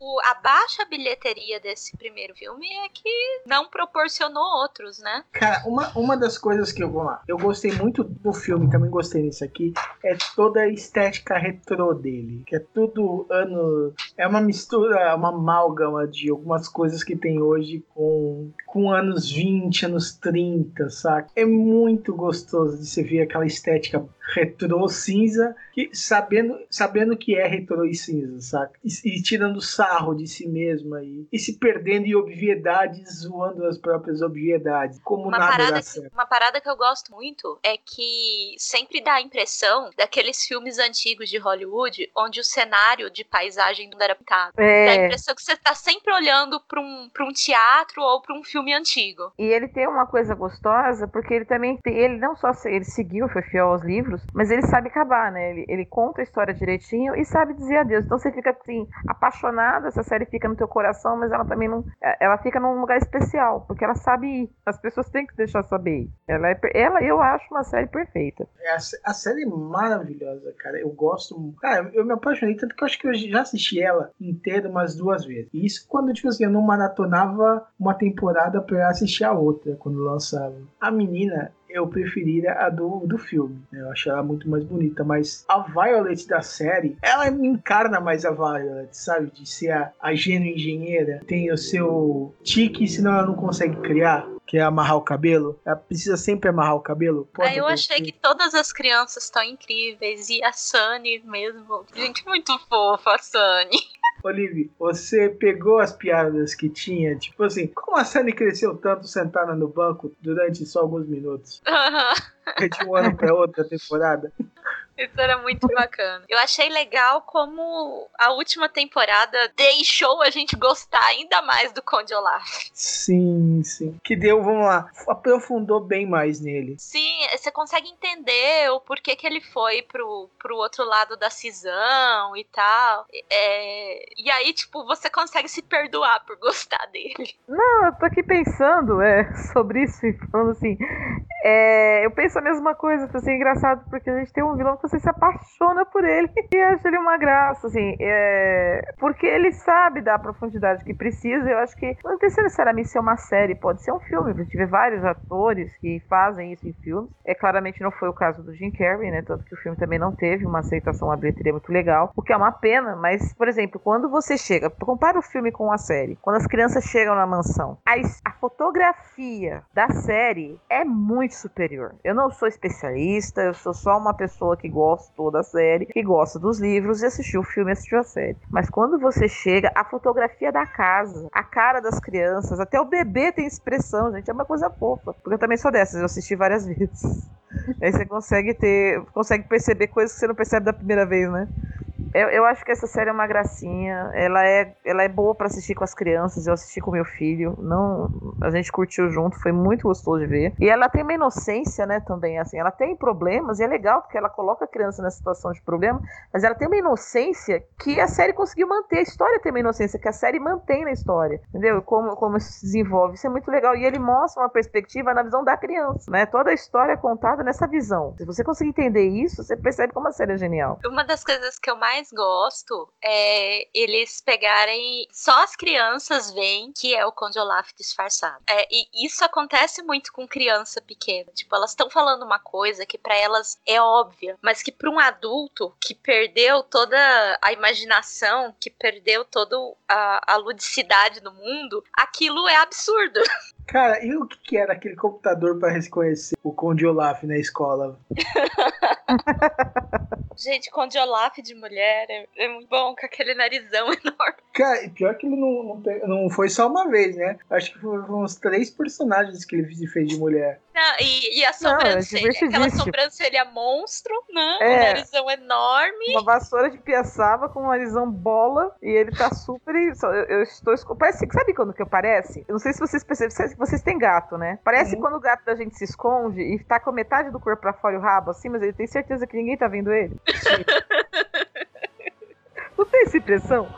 o- a baixa bilheteria desse primeiro filme é que não proporcionou outros, né? Cara, uma, uma das coisas que eu vou lá, eu gostei muito do filme, também gostei nisso aqui, é toda a estética retrô dele. Que é tudo ano. É uma mistura, uma amálgama de algumas coisas que tem hoje com, com anos 20, anos 30, saca? É muito gostoso de você ver aquela estética retrô cinza, que, sabendo, sabendo que é retrô e cinza, saca? E, e tirando sarro de si mesma e, e se perdendo em obviedades, zoando as próprias obviedades. Como Uma nada parada, dá que, certo. uma parada que eu gosto muito é que sempre dá a impressão daqueles filmes antigos de Hollywood onde o cenário de paisagem não era pintado. Dá a É. impressão que você tá sempre olhando pra um, pra um teatro ou pra um filme antigo. E ele tem uma coisa gostosa, porque ele também tem, ele não só se- ele seguiu, foi fiel aos livros, mas ele sabe acabar, né? Ele, ele conta a história direitinho e sabe dizer adeus. Então você fica assim, apaixonada, essa série fica no teu coração, mas ela também não. é, Ela fica num lugar especial, porque ela sabe ir. As pessoas têm que deixar saber. Ela, é, ela eu acho uma série perfeita. É, A, sé- a série é maravilhosa, cara. Eu gosto. Cara, eu me apaixonei tanto que eu acho que eu já assisti ela inteira umas duas vezes. E isso quando, tipo assim, eu não maratonava uma temporada pra assistir a outra quando lançava. A menina. Eu preferia a do, do filme. né? Eu achei ela muito mais bonita. Mas a Violet da série, ela me encarna mais a Violet, sabe? De ser a, a gênio engenheira. Tem o seu tique, senão ela não consegue criar. Que é amarrar o cabelo. Ela precisa sempre amarrar o cabelo. Aí eu achei que todas as crianças estão incríveis e a Sunny mesmo. Gente, muito fofa a Sunny. Olive, você pegou as piadas que tinha, tipo assim, como a Sunny cresceu tanto sentada no banco durante só alguns minutos? De um ano pra outra temporada. Isso era muito bacana. Eu achei legal como a última temporada deixou a gente gostar ainda mais do Conde Olaf. Sim, sim. Que deu, vamos lá, aprofundou bem mais nele. Sim, você consegue entender o porquê que ele foi pro, pro outro lado da cisão e tal. É, e aí, tipo, você consegue se perdoar por gostar dele. Não, eu tô aqui pensando é, sobre isso e falando assim. É, eu penso a mesma coisa, assim, é engraçado, porque a gente tem um vilão que você se apaixona por ele e acha ele uma graça, assim, é, porque ele sabe da profundidade que precisa. Eu acho que não precisa necessariamente ser uma série, pode ser um filme. A gente vê vários atores que fazem isso em filmes. É claramente não foi o caso do Jim Carrey, né? Tanto que o filme também não teve uma aceitação, uma bilheteria muito legal, o que é uma pena. Mas, por exemplo, quando você chega, compara o filme com a série, quando as crianças chegam na mansão, a, a fotografia da série é muito superior. Eu não sou especialista, eu sou só uma pessoa que gostou da série, que gosta dos livros e assistiu o filme e assistiu a série. Mas quando você chega, a fotografia da casa, a cara das crianças, até o bebê tem expressão, gente, é uma coisa fofa. Porque eu também sou dessas, eu assisti várias vezes. Aí você consegue ter, consegue perceber coisas que você não percebe da primeira vez, né? Eu, eu acho que essa série é uma gracinha. Ela é, ela é boa para assistir com as crianças. Eu assisti com meu filho. Não, a gente curtiu junto, foi muito gostoso de ver. E ela tem uma inocência, né, também. Assim, ela tem problemas e é legal porque ela coloca a criança nessa situação de problema. Mas ela tem uma inocência que a série conseguiu manter. A história tem uma inocência que a série mantém na história, entendeu? Como como isso se desenvolve. Isso é muito legal. E ele mostra uma perspectiva na visão da criança, né? Toda a história é contada nessa visão. Se você conseguir entender isso, você percebe como a série é genial. Uma das coisas que eu mais gosto é eles pegarem. Só as crianças veem que é o Conde Olaf disfarçado. É, e isso acontece muito com criança pequena. Tipo, elas estão falando uma coisa que para elas é óbvia, mas que para um adulto que perdeu toda a imaginação, que perdeu toda a, a ludicidade do mundo, aquilo é absurdo. Cara, e o que, que era aquele computador para reconhecer o Conde Olaf na escola? Gente, Conde Olaf de mulher é, é, muito bom, com aquele narizão enorme. Cara, e pior que ele não, não, não foi só uma vez, né? Acho que foram uns três personagens que ele fez de mulher. Não, e, e a sobrancelha, não, é aquela sobrancelha monstro, né? É. Um narizão enorme. Uma vassoura de piaçava com um narizão bola e ele tá super. Eu, eu estou. Parece que sabe quando que eu parece? Eu não sei se vocês percebem, vocês têm gato, né? Parece uhum. quando o gato da gente se esconde e tá com metade do corpo pra fora e o rabo assim, mas ele tem certeza que ninguém tá vendo ele. não tem essa impressão?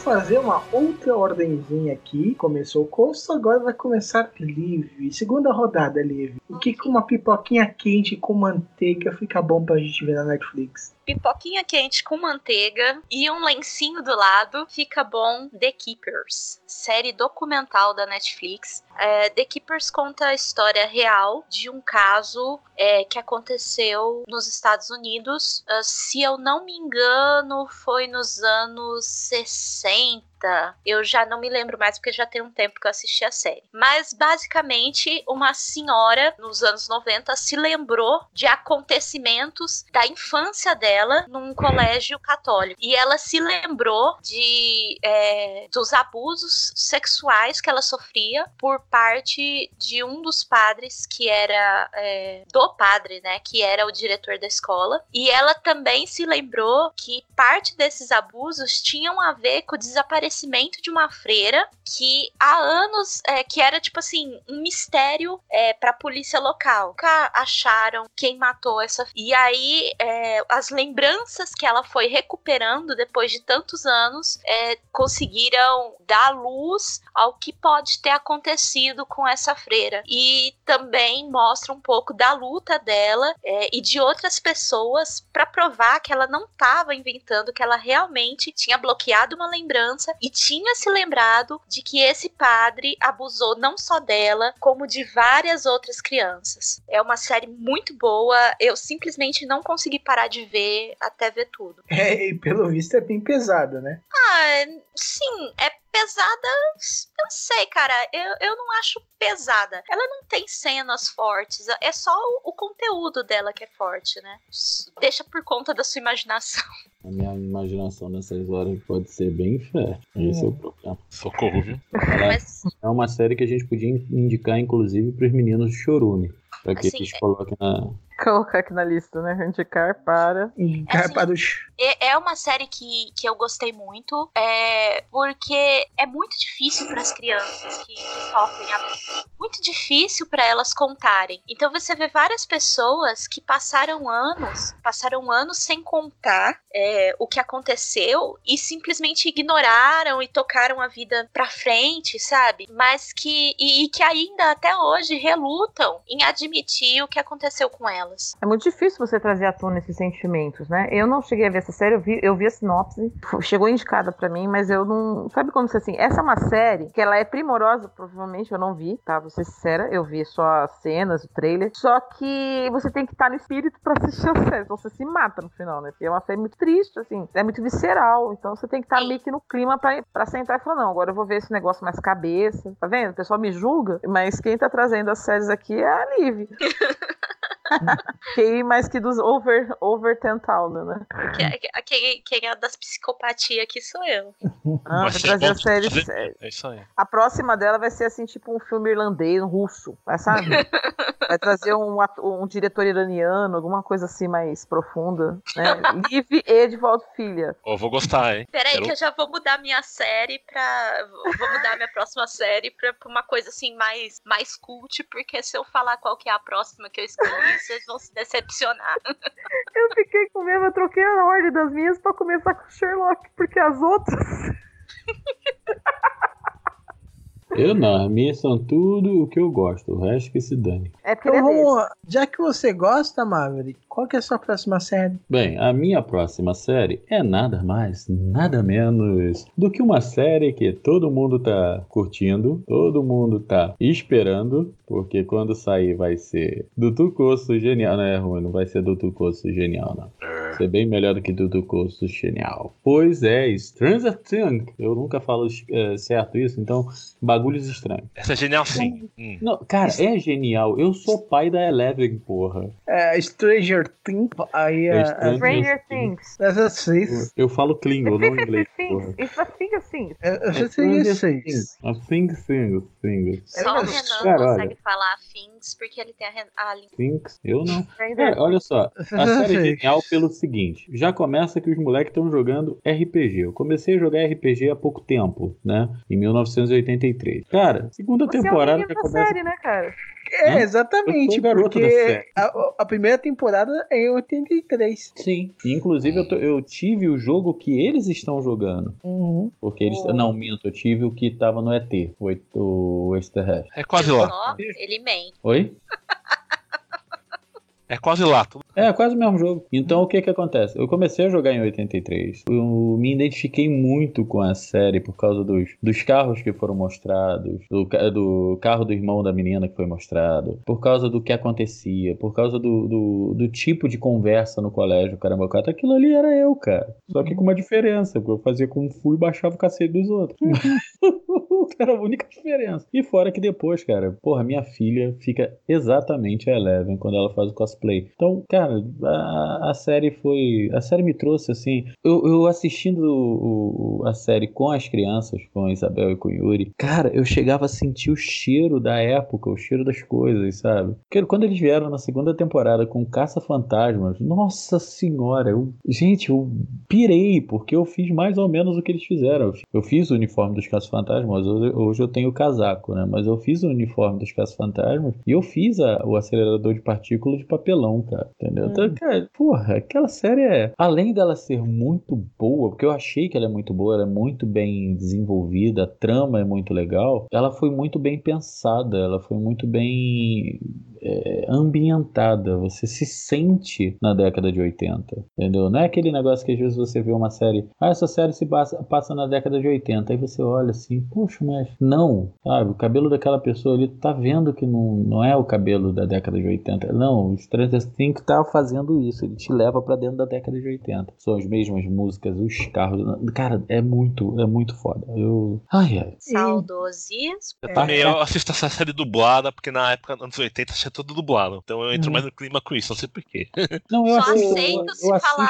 Fazer uma outra ordemzinha aqui. Começou o Costo, agora vai começar Live. Segunda rodada, Live. O que com uma pipoquinha quente com manteiga fica bom pra gente ver na Netflix? pipoquinha quente com manteiga e um lencinho do lado, fica bom The Keepers, série documental da Netflix. É, The Keepers conta a história real de um caso é, que aconteceu nos Estados Unidos. Uh, se eu não me engano, foi nos anos 60 tem eu já não me lembro mais porque já tem um tempo que eu assisti a série. Mas basicamente, uma senhora nos anos 90 se lembrou de acontecimentos da infância dela num colégio católico. E ela se lembrou de é, dos abusos sexuais que ela sofria por parte de um dos padres que era é, do padre, né? Que era o diretor da escola. E ela também se lembrou que parte desses abusos tinham a ver com o desaparecimento desaparecimento de uma freira que há anos, é, que era tipo assim, um mistério é, pra polícia local. Nunca acharam quem matou essa. E aí, é, as lembranças que ela foi recuperando depois de tantos anos é, conseguiram dar luz ao que pode ter acontecido com essa freira. E também mostra um pouco da luta dela é, e de outras pessoas para provar que ela não estava inventando, que ela realmente tinha bloqueado uma lembrança e tinha se lembrado de que esse padre abusou não só dela, como de várias outras crianças. É uma série muito boa, eu simplesmente não consegui parar de ver até ver tudo. É, e pelo visto é bem pesada, né? Ah, sim, é pesada, eu não sei, cara. Eu, eu não acho pesada. Ela não tem cenas fortes. É só o, o conteúdo dela que é forte, né? Deixa por conta da sua imaginação. A minha imaginação nessas horas pode ser bem fértil. Esse é, o problema. Socorro, viu? Mas... É uma série que a gente podia indicar, inclusive, para os meninos de Chorume. Pra que assim, eles coloquem na, colocar aqui na lista, né? Indicar para. Indicar para os. É é uma série que, que eu gostei muito, é, porque é muito difícil para as crianças que, que sofrem abuso. Muito difícil para elas contarem. Então você vê várias pessoas que passaram anos, passaram anos sem contar é, o que aconteceu e simplesmente ignoraram e tocaram a vida pra frente, sabe? Mas que e, e que ainda até hoje relutam em admitir o que aconteceu com elas. É muito difícil você trazer à tona esses sentimentos, né? Eu não cheguei a ver essa série, eu vi, eu vi a sinopse, chegou indicada pra mim, mas eu não. Sabe quando você assim? Essa é uma série que ela é primorosa, provavelmente eu não vi, tá? Vou ser sincera, eu vi só as cenas, o trailer. Só que você tem que estar no espírito pra assistir a série, senão você se mata no final, né? Porque é uma série muito triste, assim, é muito visceral. Então você tem que estar meio que no clima pra, pra sentar e falar: não, agora eu vou ver esse negócio mais cabeça. Tá vendo? O pessoal me julga, mas quem tá trazendo as séries aqui é a Liv. Quem mais que dos over, over 10,000, né? Que- Quem, quem é das psicopatias aqui sou eu. Ah, vai trazer é a série. É isso aí. A próxima dela vai ser assim, tipo um filme irlandês, um russo, vai sabe? Vai trazer um, um diretor iraniano, alguma coisa assim mais profunda, né? Liv Edvald Filha. Ó, vou gostar, hein? Peraí, Quero- que eu já vou mudar minha série pra. Vou mudar minha próxima série pra, pra uma coisa assim mais, mais cult, porque se eu falar qual que é a próxima que eu escolhi, vocês vão se decepcionar. Eu fiquei com medo, eu troquei a ordem das minhas pra começar com Sherlock, porque as outras. Eu não, as minhas são tudo o que eu gosto, o resto que se dane. É porque Então é vamos, já que você gosta, Maverick, qual que é a sua próxima série? Bem, a minha próxima série é nada mais, nada menos do que uma série que todo mundo tá curtindo, todo mundo tá esperando, porque quando sair vai ser Dudu Coço Genial. Não é ruim, não vai ser Dudu Coço Genial, não. Vai ser bem melhor do que Dudu Coço Genial. Pois é, Stranger Things. Eu nunca falo eh, certo isso, então bagulhos estranhos. Essa é genial sim. Hum. Não, cara, é genial. Eu sou pai da Eleven, porra. É, Stranger Things. Aí É é. Stranger Stranger Things. Essa seis. Eu falo Klingon, não inglês, porra. Things. Sei Stranger seis. Things. A Things, Things, Things. Só o Renan cara, consegue olha. falar fins porque ele tem a, ren- a língua. Things, eu não. Cara, olha só, a série é genial pelo seguinte: já começa que os moleques estão jogando RPG. Eu comecei a jogar RPG há pouco tempo, né? Em 1983. Cara, segunda Você é o temporada já da começa. série, né, cara? É, Hã? exatamente, Eu sou garoto da porque série. a, a primeira temporada é em 83. Sim. Inclusive, eu, tô- eu tive o jogo que eles estão jogando. Uhum. Porque eles. Oh. Não, minto, eu tive o que tava no ET, o, o extraterrestre. É quase lá. Ele mente. Oi? É quase lá. Tudo É, quase o mesmo jogo. Então o que que acontece? Eu comecei a jogar em 83. Eu me identifiquei muito com a série por causa dos, dos carros que foram mostrados, do, do carro do irmão da menina que foi mostrado, por causa do que acontecia, por causa do, do, do tipo de conversa no colégio, caramba, cara. Aquilo ali era eu, cara. Só que com uma diferença, porque eu fazia Kung Fu e baixava o cacete dos outros. era a única diferença. E fora que depois, cara, porra, minha filha fica exatamente a Eleven quando ela faz o cosplay. Então, cara, a, a série foi. A série me trouxe assim. Eu, eu assistindo o- o- a série com as crianças, com a Isabel e com o Yuri, cara, eu chegava a sentir o cheiro da época, o cheiro das coisas, sabe? Porque quando eles vieram na segunda temporada com Caça-Fantasmas, nossa senhora, eu, gente, eu pirei, porque eu fiz mais ou menos o que eles fizeram. Eu fiz o uniforme dos Caça-Fantasmas, hoje, hoje eu tenho o casaco, né? Mas eu fiz o uniforme dos Caça-Fantasmas e eu fiz a- o acelerador de partículas de papelão, cara. Entendeu? Então, cara, porra, aquela série é. Além dela ser muito boa, porque eu achei que ela é muito boa, ela é muito bem desenvolvida, a trama é muito legal, ela foi muito bem pensada, ela foi muito bem é, ambientada. Você se sente na década de 80, entendeu? Não é aquele negócio que às vezes você vê uma série, ah, essa série se passa, passa na década de 80, aí você olha assim, poxa, mas não, sabe? O cabelo daquela pessoa ali, tá vendo que não, não é o cabelo da década de 80. Não, o Things tá fazendo isso, ele te leva pra dentro da década de 80. São as mesmas músicas, os carros. Cara, é muito, é muito foda. Eu. Ai, ai. Saudosismo. Eu também eu assisto essa série dublada, porque na época, anos 80, tinha tudo dublado. Então eu entro Uhum. mais no clima com isso, não sei porquê. Não, eu Só assisto, aceito eu, se eu falar,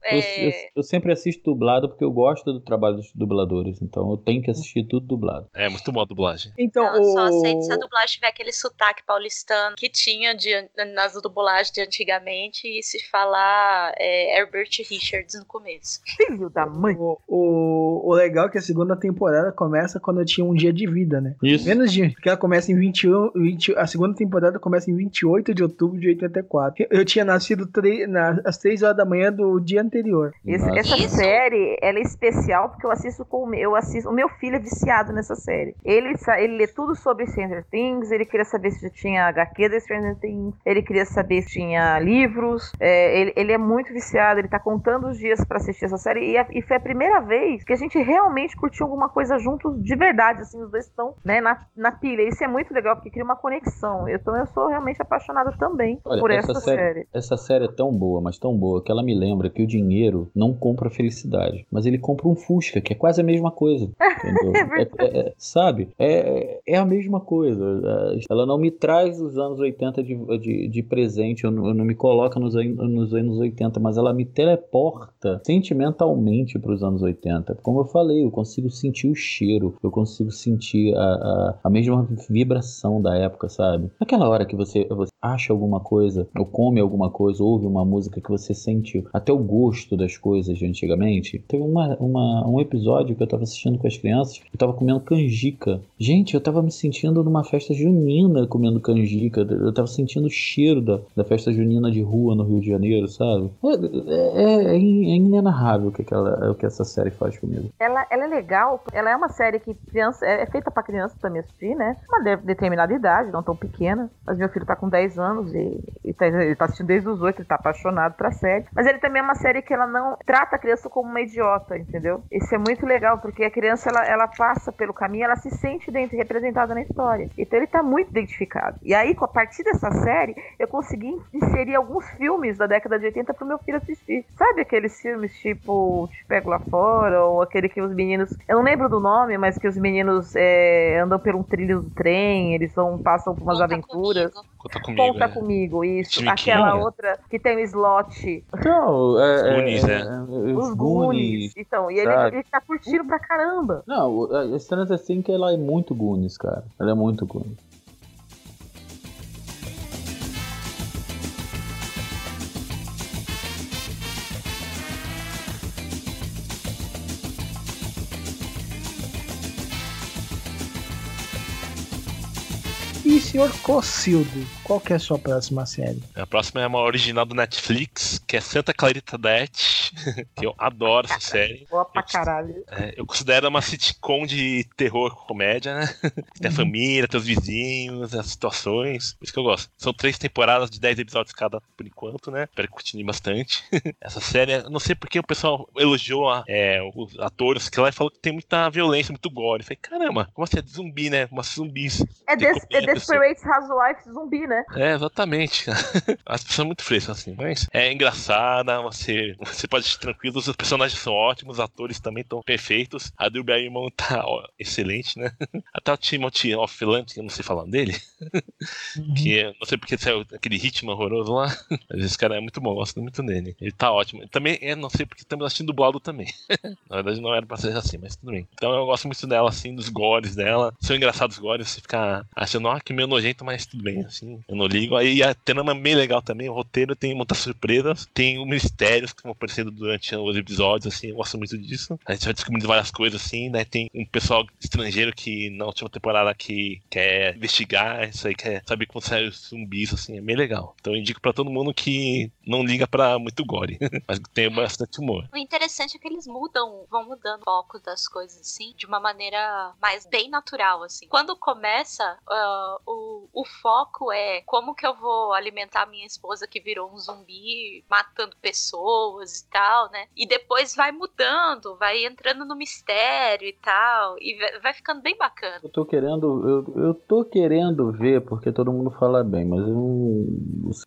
sempre- eu- é, eu, eu sempre assisto dublado porque eu gosto do trabalho dos dubladores, então eu tenho que assistir tudo dublado. É muito boa a dublagem. Então, Não, só o... aceito se a dublagem tiver aquele sotaque paulistano que tinha de, nas dublagens de antigamente e se falar é, Herbert Richards no começo. Filho da mãe. O, o, o legal é que a segunda temporada começa quando eu tinha um dia de vida, né? Isso. Menos de. Porque ela começa em 21. 20, a segunda temporada começa em 28 de outubro de 84. Eu tinha nascido tre- na, às 3 horas da manhã do dia anterior. Esse- essa série, ela é especial porque eu assisto com o meu, eu assisto, o meu filho é viciado nessa série. Ele, ele lê tudo sobre Stranger Things, ele queria saber se já tinha HQ da Stranger Things, ele queria saber se tinha livros, é, ele, ele é muito viciado, ele tá contando os dias pra assistir essa série e, a- e foi a primeira vez que a gente realmente curtiu alguma coisa juntos de verdade, assim, os dois estão, né, na, na pilha. Isso é muito legal porque cria uma conexão. Então eu sou realmente apaixonada também Olha, por essa essa série, série. essa série é tão boa, mas tão boa, que ela me lembra que o dinheiro não compra felicidade, mas ele compra um Fusca, que é quase a mesma coisa. É verdade. É- é- sabe? É, é a mesma coisa. É, Ela não me traz os anos 80 de, de, de presente, eu não, eu não me coloca nos, nos anos 80, mas ela me teleporta sentimentalmente para os anos 80. Como eu falei, eu consigo sentir o cheiro, eu consigo sentir a, a, a mesma vibração da época, sabe? Naquela hora que você, você acha alguma coisa, ou come alguma coisa, ouve uma música que você sente até o gosto das coisas de antigamente. Teve uma, uma- um episódio que eu tava assistindo com as crianças, eu tava comendo canjica. Gente, eu tava me sentindo numa festa junina comendo canjica. Eu tava sentindo o cheiro da, da festa junina de rua no Rio de Janeiro, sabe? É, é, é é inenarrável o que, aquela, o que essa série faz comigo. Ela, ela é legal, ela é uma série que criança, é é feita pra criança também assistir, né? Uma de- determinada idade, não tão pequena. Mas meu filho tá com 10 anos e, e tá, ele tá assistindo desde os 8, ele tá apaixonado pra série. Mas ele também é uma série que ela não trata a criança como uma idiota, entendeu? Isso é muito legal, porque a criança ela, ela passa pelo caminho, ela se sente dentro, representada na história. Então ele tá muito identificado. E aí, a partir dessa série, eu consegui inserir alguns filmes da década de 80 pro meu filho assistir. Sabe aqueles filmes tipo Te Pego Lá Fora, ou aquele que os meninos. Eu não lembro do nome, mas que os meninos é, andam por um trilho do trem, eles vão, passam por umas Conta aventuras. comigo. Conta comigo. Conta é. comigo, isso. Aquela King. outra que tem o slot. Não, é, Os Goonies, é- né? é- Os Goonies. Então, e ele, sabe? ele tá curtindo pra caramba. Não, o- a Stranger Things ela é muito Goonies, cara. Ela é muito Goonies. Senhor Cocildo, qual que é a sua próxima série? A próxima é uma original do Netflix, que é Santa Clarita Diet, que eu adoro essa série. Boa pra caralho. É, eu considero uma sitcom de terror comédia, né? Tem a família, tem os vizinhos, as situações. Por isso que eu gosto. São três temporadas de 10 episódios cada por enquanto, né? Espero que continue bastante. Essa série, eu não sei porque o pessoal elogiou a- é, os atores que lá e falou que tem muita violência, muito gore. Eu falei, caramba, como assim é de zumbi, né? Como assim zumbis? É, Tem des que comer é a pessoa. Desperate Housewives zumbi, né? É, exatamente. As pessoas são muito frescas, assim, mas é engraçada, você, você pode assistir tranquilo, os personagens são ótimos, os atores também estão perfeitos. A Drew Barrymore tá ó, excelente, né? Até o Timothy Offland, que eu não sei falar dele, que é- não sei porque saiu aquele ritmo horroroso lá, mas esse cara é muito bom, eu gosto muito dele. Ele tá ótimo. Também, é, não sei porque também assistindo dublado também. Na verdade não era pra ser assim, mas tudo bem. Então eu gosto muito dela, assim, dos gores dela. São engraçados os gores, você fica achando, ah, que meio nojento, mas tudo bem, assim, eu não ligo. Aí a trama é bem legal também, o roteiro tem muitas surpresas, tem mistérios que vão aparecendo durante os episódios, assim, eu gosto muito disso. A gente vai descobrindo várias coisas, assim, né? Tem um pessoal estrangeiro que na última temporada que quer investigar isso aí, quer saber como saem os zumbis, assim, é bem legal. Então eu indico pra todo mundo que não liga pra muito gore, mas tem bastante humor. O interessante é que eles mudam, vão mudando o foco das coisas, assim, de uma maneira mais bem natural, assim. Quando começa, ah, o, o foco é como que eu vou alimentar minha esposa que virou um zumbi, matando pessoas e tal, né? E depois vai mudando, vai entrando no mistério e tal, e vai- ficando bem bacana. Eu tô querendo, eu, eu tô querendo ver, porque todo mundo fala bem, mas eu não,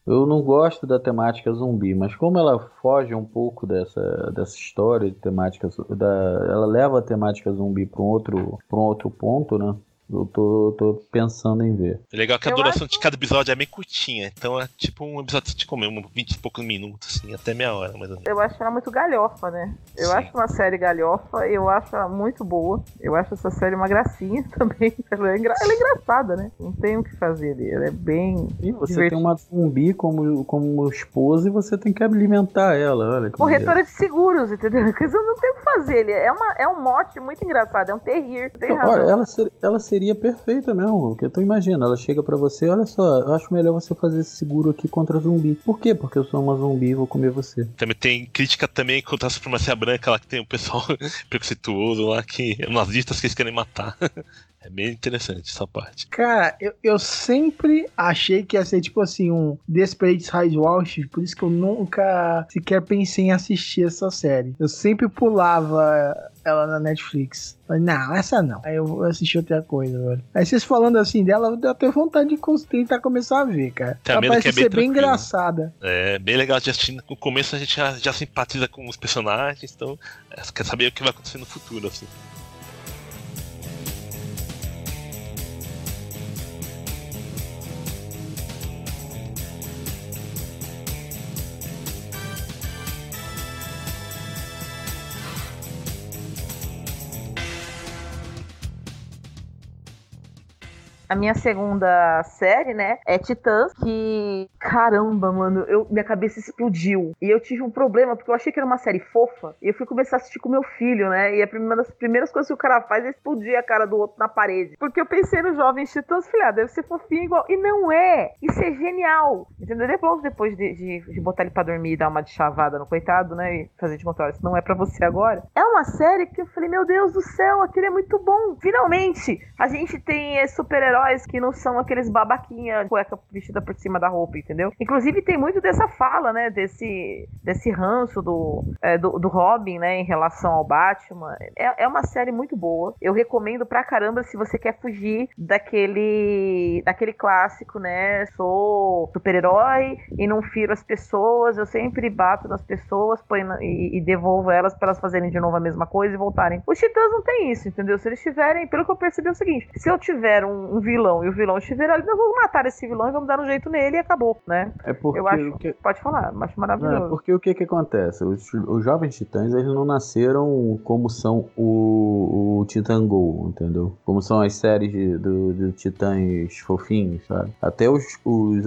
Eu não gosto da temática zumbi, mas como ela foge um pouco dessa, dessa história de temática. Da, ela leva a temática zumbi para um outro, pra um outro ponto, né? Eu tô, tô pensando em ver. É legal que a Eu duração acho- de cada episódio é bem curtinha, então é tipo um episódio de comer, uns 20 e poucos minutos, assim, até meia hora, mais ou menos. Eu acho ela muito galhofa, né? Eu Sim. acho uma série galhofa, eu acho ela muito boa. Eu acho essa série uma gracinha também. Ela é, engra- ela é engraçada, né? Não tem o que fazer ali. Ela é bem. E você divertida. tem uma zumbi como, como esposa e você tem que alimentar ela, olha. Corretora de seguros, entendeu? Porque você não tem o que fazer. Ele é, uma, é um mote muito engraçado, é um terrir. Tem razão. Olha, ela, ser- ela seria perfeita mesmo, porque tu imagina, ela chega pra você, olha só, eu acho melhor você fazer esse seguro aqui contra zumbi. Por quê? Porque eu sou uma zumbi e vou comer você. Também tem crítica também contra a supremacia branca, lá que tem o pessoal preconceituoso lá, que é nazistas que eles querem matar. É bem interessante essa parte. Cara, eu, eu sempre achei que ia ser tipo assim, um Desperate Housewives, por isso que eu nunca sequer pensei em assistir essa série. Eu sempre pulava ela na Netflix. Falei, não, essa não. Aí eu vou assistir outra coisa, velho. Aí vocês falando assim dela, eu até vontade de tentar começar a ver, cara. A Ela parece é bem ser bem engraçada. É bem legal de assistir. No começo a gente já, já simpatiza com os personagens, então é, quer saber o que vai acontecer no futuro, assim. A minha segunda série, né, é Titãs, que caramba, mano, eu, minha cabeça explodiu. E eu tive um problema, porque eu achei que era uma série fofa, e eu fui começar a assistir com meu filho, né, e a primeira das primeiras coisas que o cara faz é explodir a cara do outro na parede. Porque eu pensei nos Jovens Titãs, falei, ah, deve ser fofinho igual. E não é! Isso é genial! Entendeu? Depois, depois de, de, de botar ele pra dormir e dar uma de chavada no coitado, né, e fazer de contar, isso não é pra você agora. É uma série que eu falei, meu Deus do céu, aquele é muito bom. Finalmente, a gente tem eh, super-heróis que não são aqueles babaquinha, cueca vestida por cima da roupa, entendeu? Inclusive tem muito dessa fala, né, desse, desse ranço do, eh, do, do Robin, né, em relação ao Batman. É, é uma série muito boa. Eu recomendo pra caramba se você quer fugir daquele, daquele clássico, né, sou super-herói e não firo as pessoas, eu sempre bato nas pessoas e, e devolvo elas pra elas fazerem de novo a mesma coisa e voltarem. Os Titãs não tem isso, entendeu? Se eles tiverem, pelo que eu percebi é o seguinte, se eu tiver um, um vilão e o vilão estiver ali, nós vamos matar esse vilão e vamos dar um jeito nele e acabou, né? É porque eu acho, que- pode falar, eu acho Não, maravilhoso. é porque o que que acontece? Os, os jovens titãs, eles não nasceram como são o, o Titan Go, entendeu? Como são as séries de, do, do titãs fofinhos, sabe? Até os, os,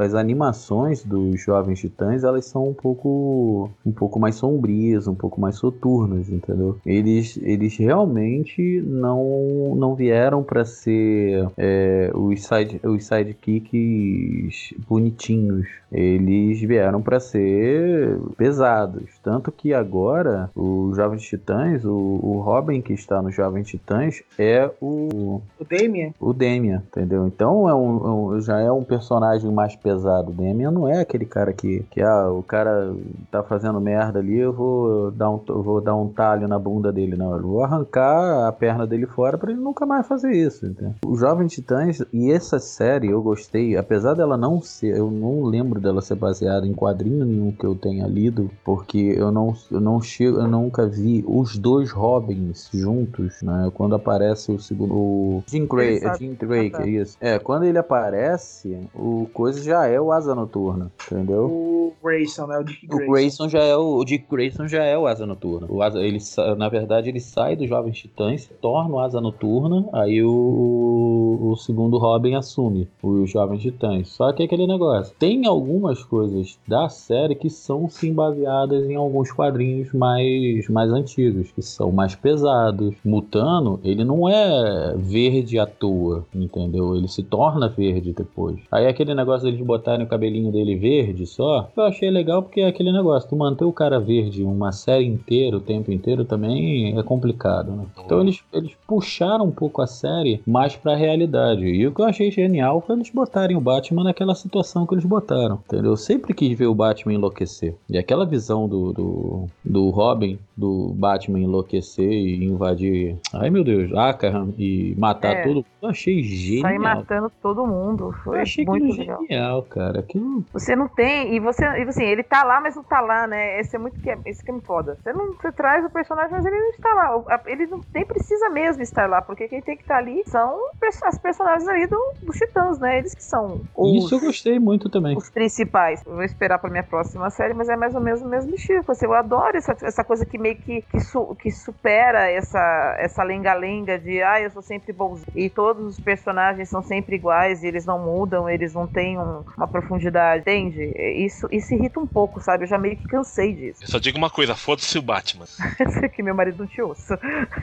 as animações dos jovens titãs, elas são um pouco um pouco mais sombrias, um pouco mais soturnas, entendeu? Eles, eles realmente não, não vieram para ser é, os, side, os sidekicks bonitinhos. Eles vieram para ser pesados. Tanto que agora, os Jovens Titãs, o, o Robin que está nos Jovens Titãs é o, O Damien. o Damian, entendeu? Então é um, é um- já é um personagem mais pesado. O Damian não é aquele cara que, que ah, o cara tá fazendo merda ali, eu vou dar um, vou dar um talho na bunda dele, não. Eu vou arrancar a perna dele fora para ele nunca mais fazer isso, entendeu? Os Jovens Titãs e essa série eu gostei, apesar dela não ser, eu não lembro dela ser baseada em quadrinho nenhum que eu tenha lido, porque eu não, eu não chego, eu nunca vi os dois Robins juntos, né? Quando aparece o segundo, o Jim Ele é Jim Drake, tá. é isso. É, quando ele aparece, o coisa já é o Asa Noturna, entendeu? O Grayson, né? O Dick O Grayson. Grayson já é o, o Dick Grayson já é o Asa Noturna. O Asa, ele, na verdade, ele sai dos Jovens Titãs, se torna o Asa Noturna, aí o, o, segundo Robin assume os Jovens Titãs. Só que é aquele negócio. Tem algumas coisas da série que são sim baseadas em alguns quadrinhos mais, mais antigos, que são mais pesados. Mutano, ele não é verde à toa, entendeu? Ele se torna verde depois. Aí aquele negócio deles botarem o cabelinho dele verde só, eu achei legal porque é aquele negócio, tu manter o cara verde uma série inteira, o tempo inteiro também é complicado, né? Então eles, eles puxaram um pouco a série mais pra realidade. E o que eu achei genial foi eles botarem o Batman naquela situação que eles botaram, entendeu? Eu sempre quis ver o Batman enlouquecer. E aquela visão do, do, do Robin do Batman enlouquecer e invadir. Ai meu Deus, Arkham e matar É. tudo. Eu achei genial. Sair matando todo mundo. Foi Eu achei muito aquilo legal. genial, cara. Aquilo. Você não tem, e você, e assim, ele tá lá, mas não tá lá, né? Esse é muito que é, esse que é foda. Você não você traz o personagem, mas ele não está lá. Ele não, nem precisa mesmo estar lá, porque quem tem que estar ali são as personagens ali do, dos titãs, né? Eles que são os, Isso eu gostei muito também. os principais. Eu vou esperar pra minha próxima série, mas é mais ou menos o mesmo estilo. Assim, eu adoro essa, essa coisa que meio que, que, su- que supera essa essa lenga-lenga de ah, eu sou sempre bonzinho. E todos os personagens são sempre iguais, e eles não mudam, eles não têm um- uma profundidade, entende? Isso, isso irrita um pouco, sabe? Eu já meio que cansei disso. Eu só digo uma coisa, foda-se o Batman. que meu marido não te ouça.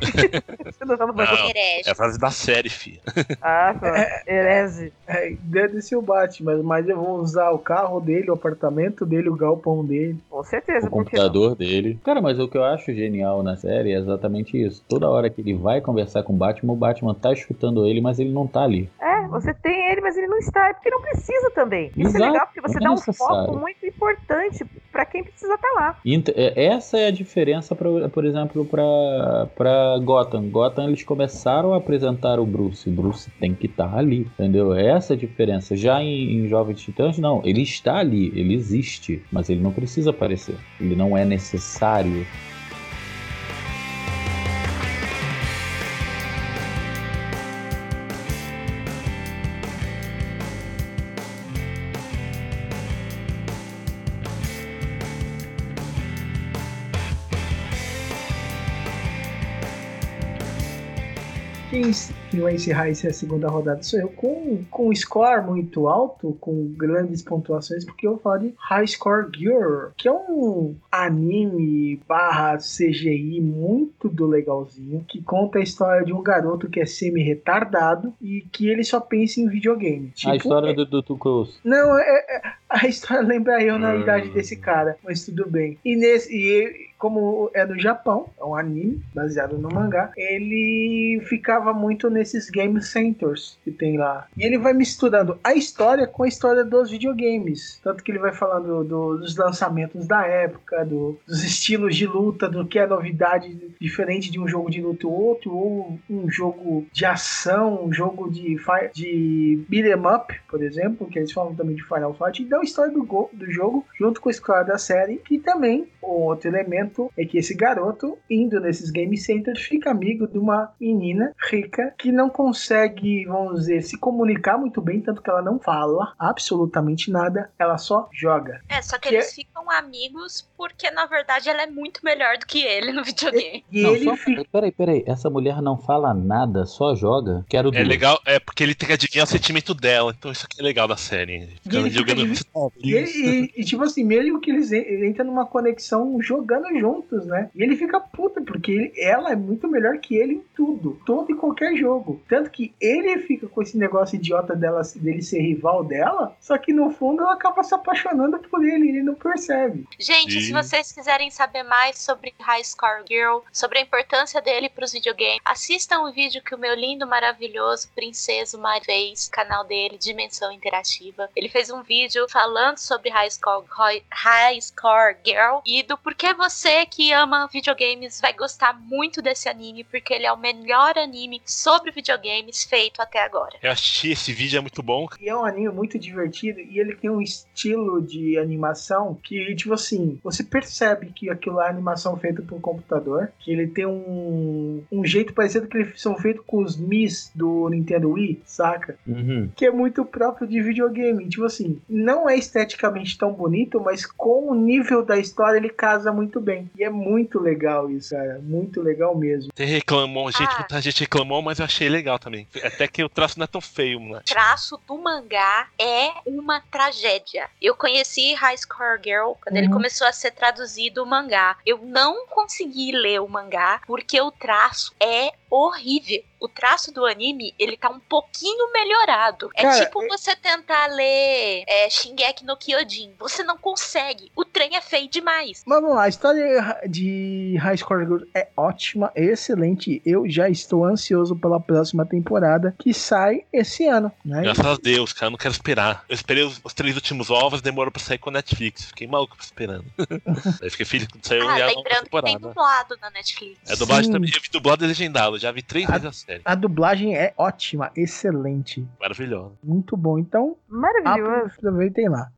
Você não, não vai Não, é a frase da série, filha. Ah, herege. É, dane-se o Batman, mas eu vou usar o carro dele, o apartamento dele, o galpão dele. Com certeza, O computador dele. Cara, mas o que eu acho genial na série é exatamente isso. Toda hora que ele vai conversar com o Batman, o Batman tá escutando ele, mas ele não tá ali. É, você tem ele, mas ele não está. É porque não precisa também. Isso Exato, é legal, porque você é dá um necessário. foco muito importante pra quem precisa estar lá. Int- é- Essa é a diferença, pra, por exemplo, pra Gotham. Gotham eles começaram a apresentar o Bruce. O Bruce tem que estar ali, entendeu? Essa é a diferença. Já em, em Jovens Titãs, não. Ele está ali, ele existe, mas ele não precisa aparecer. Ele não é necessário. Quem, vai encerrar essa segunda rodada sou eu, com, com um score muito alto, com grandes pontuações, porque eu vou falar de High Score Girl, que é um anime barra CGI muito do legalzinho, que conta a história de um garoto que é semi-retardado e que ele só pensa em videogame. a história do Dudu Cruz. Não, é, é- a história lembra eu na Hum. idade desse cara, mas tudo bem. E nesse, e como é no Japão, é um anime baseado no mangá, ele ficava muito nesses game centers que tem lá. E ele vai misturando a história com a história dos videogames. Tanto que ele vai falando do- dos lançamentos da época, do- dos estilos de luta, do que é novidade diferente de um jogo de luta e outro, ou um jogo de ação, um jogo de, fi- de beat'em up, por exemplo, que eles falam também de Final Fight, e dá a história do, do jogo junto com a história da série, que também, outro elemento é que esse garoto, indo nesses game centers, fica amigo de uma menina rica que não consegue, vamos dizer, se comunicar muito bem, tanto que ela não fala absolutamente nada, ela só joga. É, só que Que eles ficam amigos porque, na verdade, ela é muito melhor do que ele no videogame. E não, ele só, fica. Peraí, peraí. Essa mulher não fala nada, só joga. Quero É duas. legal, é porque ele tem que adivinhar o sentimento dela, então isso aqui é legal da série. E ele Ficando jogando. E, ele- e- e, tipo assim, mesmo que eles en- ele entra numa conexão jogando juntos, né? E ele fica puto, porque ele- ela é muito melhor que ele em tudo. Todo e qualquer jogo. Tanto que ele fica com esse negócio idiota dela, dele ser rival dela, só que no fundo ela acaba se apaixonando por ele, e ele não percebe. Gente, se vocês quiserem saber mais sobre High Score Girl, sobre a importância dele pros videogames, assistam o vídeo que o meu lindo, maravilhoso Princeso Mai fez, canal dele, Dimensão Interativa. Ele fez um vídeo falando sobre High Score, High Score Girl e do porquê você que ama videogames vai gostar muito desse anime, porque ele é o melhor anime sobre videogames feito até agora. Eu assisti esse vídeo, é muito bom. E é um anime muito divertido e ele tem um estilo de animação que, tipo assim, você percebe que aquilo é animação feita por computador, que ele tem um, um jeito parecido que eles são feitos com os Mis do Nintendo Wii, saca? Uhum. Que é muito próprio de videogame. Tipo assim, não é esteticamente tão bonito, mas com o nível da história ele casa muito bem. E é muito legal isso, cara. Muito legal mesmo. Você reclamou, gente, Ah. muita gente reclamou, mas eu achei legal também. Até que o traço não é tão feio, né? O traço do mangá é uma tragédia. Eu conheci High Score Girl quando ele Uhum. começou a ser traduzido o mangá. Eu não consegui ler o mangá porque o traço é horrível. O traço do anime, ele tá um pouquinho melhorado. É Cara, tipo você tentar ler é, Shingeki no Kyojin. Você não consegue. O trem é feio demais. Mas vamos lá, a história de High Score Girl é ótima, é excelente. Eu já estou ansioso pela próxima temporada que sai esse ano, né? Graças a Deus, cara, eu não quero esperar. Eu esperei os, os três últimos ovos, demorou pra sair com a Netflix. Fiquei maluco esperando. Aí fiquei feliz quando saiu Ah, a lembrando que tem temporada. dublado na Netflix. É dublagem Sim. também, eu vi dublado e legendado, já vi três vezes a série. A dublagem é ótima, excelente. Maravilhosa. Muito bom. Então, Maravilhoso. aproveitem lá.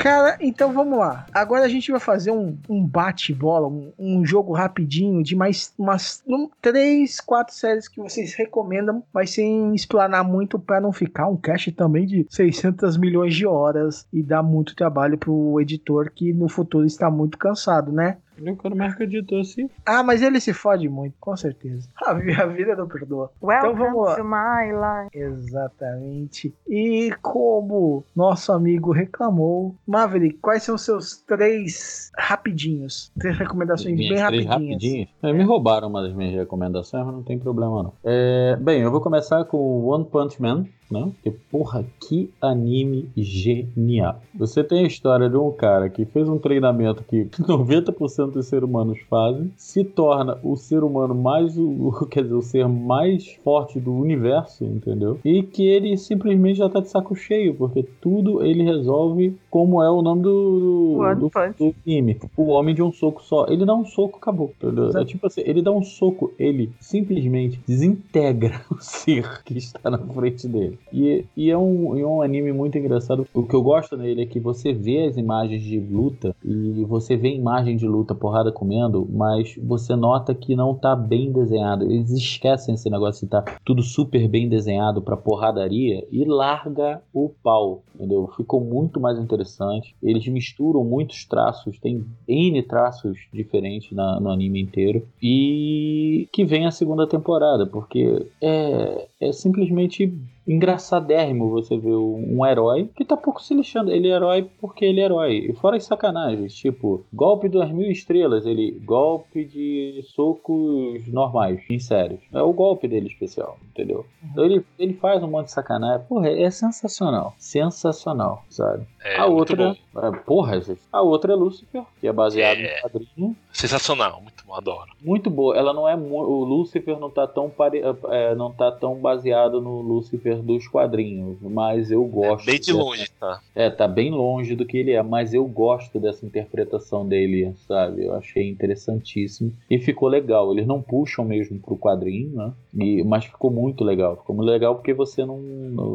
Cara, então vamos lá. Agora a gente vai fazer um, um bate-bola, um, um jogo rapidinho de mais umas um, três, quatro séries que vocês recomendam, mas sem explanar muito para não ficar um cast também de 600 milhões de horas e dar muito trabalho pro editor que no futuro está muito cansado, né? Eu quero mais que o editor se Ah, mas ele se fode muito, com certeza. A, vi- a vida não perdoa. Welcome então vamos lá. to my life. Exatamente. E como nosso amigo reclamou, Maverick, quais são os seus três rapidinhos? Três recomendações Minhas bem três rapidinhas. rapidinhas. É, me roubaram uma das minhas recomendações, mas não tem problema não. É, bem, eu vou começar com One Punch Man, né? Que porra, que anime genial. Você tem a história de um cara que fez um treinamento que 90% dos seres humanos fazem, se torna o ser humano mais, o, quer dizer, o ser mais forte do universo, entendeu? E que ele simplesmente já tá de saco cheio, porque tudo ele resolve como é o nome do, do, do, do anime. O homem de um soco só. Ele dá um soco, acabou. Entendeu? É tipo assim, ele dá um soco, ele simplesmente desintegra o ser que está na frente dele. E, e é, um, é um anime muito engraçado. O que eu gosto nele é que você vê as imagens de luta e você vê imagem de luta, porrada comendo, mas você nota que não tá bem desenhado. Eles esquecem esse negócio de tá tudo super bem desenhado pra porradaria e larga o pau, entendeu? Ficou muito mais interessante. Eles misturam muitos traços, tem N traços diferentes na- no anime inteiro. E que vem a segunda temporada, porque é, é simplesmente engraçadérrimo você ver um herói que tá pouco se lixando. Ele é herói porque ele é herói. E fora as sacanagens, tipo, golpe das mil estrelas, ele golpe de socos normais, em sérios. É o golpe dele especial, entendeu? Então ele, ele faz um monte de sacanagem. Porra, é sensacional. Sensacional, sabe? É, a muito outra. é, porra, gente. A outra é Lucifer, que é baseado É. no quadrinho. Sensacional, muito bom, adoro. Muito boa. Ela não é o Lucifer não tá tão pare... é, não tá tão baseado no Lucifer dos quadrinhos, mas eu gosto. Bem de dessa- longe, tá? É, tá bem longe do que ele é, mas eu gosto dessa interpretação dele, sabe? Eu achei interessantíssimo e ficou legal. Eles não puxam mesmo pro quadrinho, né? E, mas ficou muito legal. Ficou muito legal porque você não,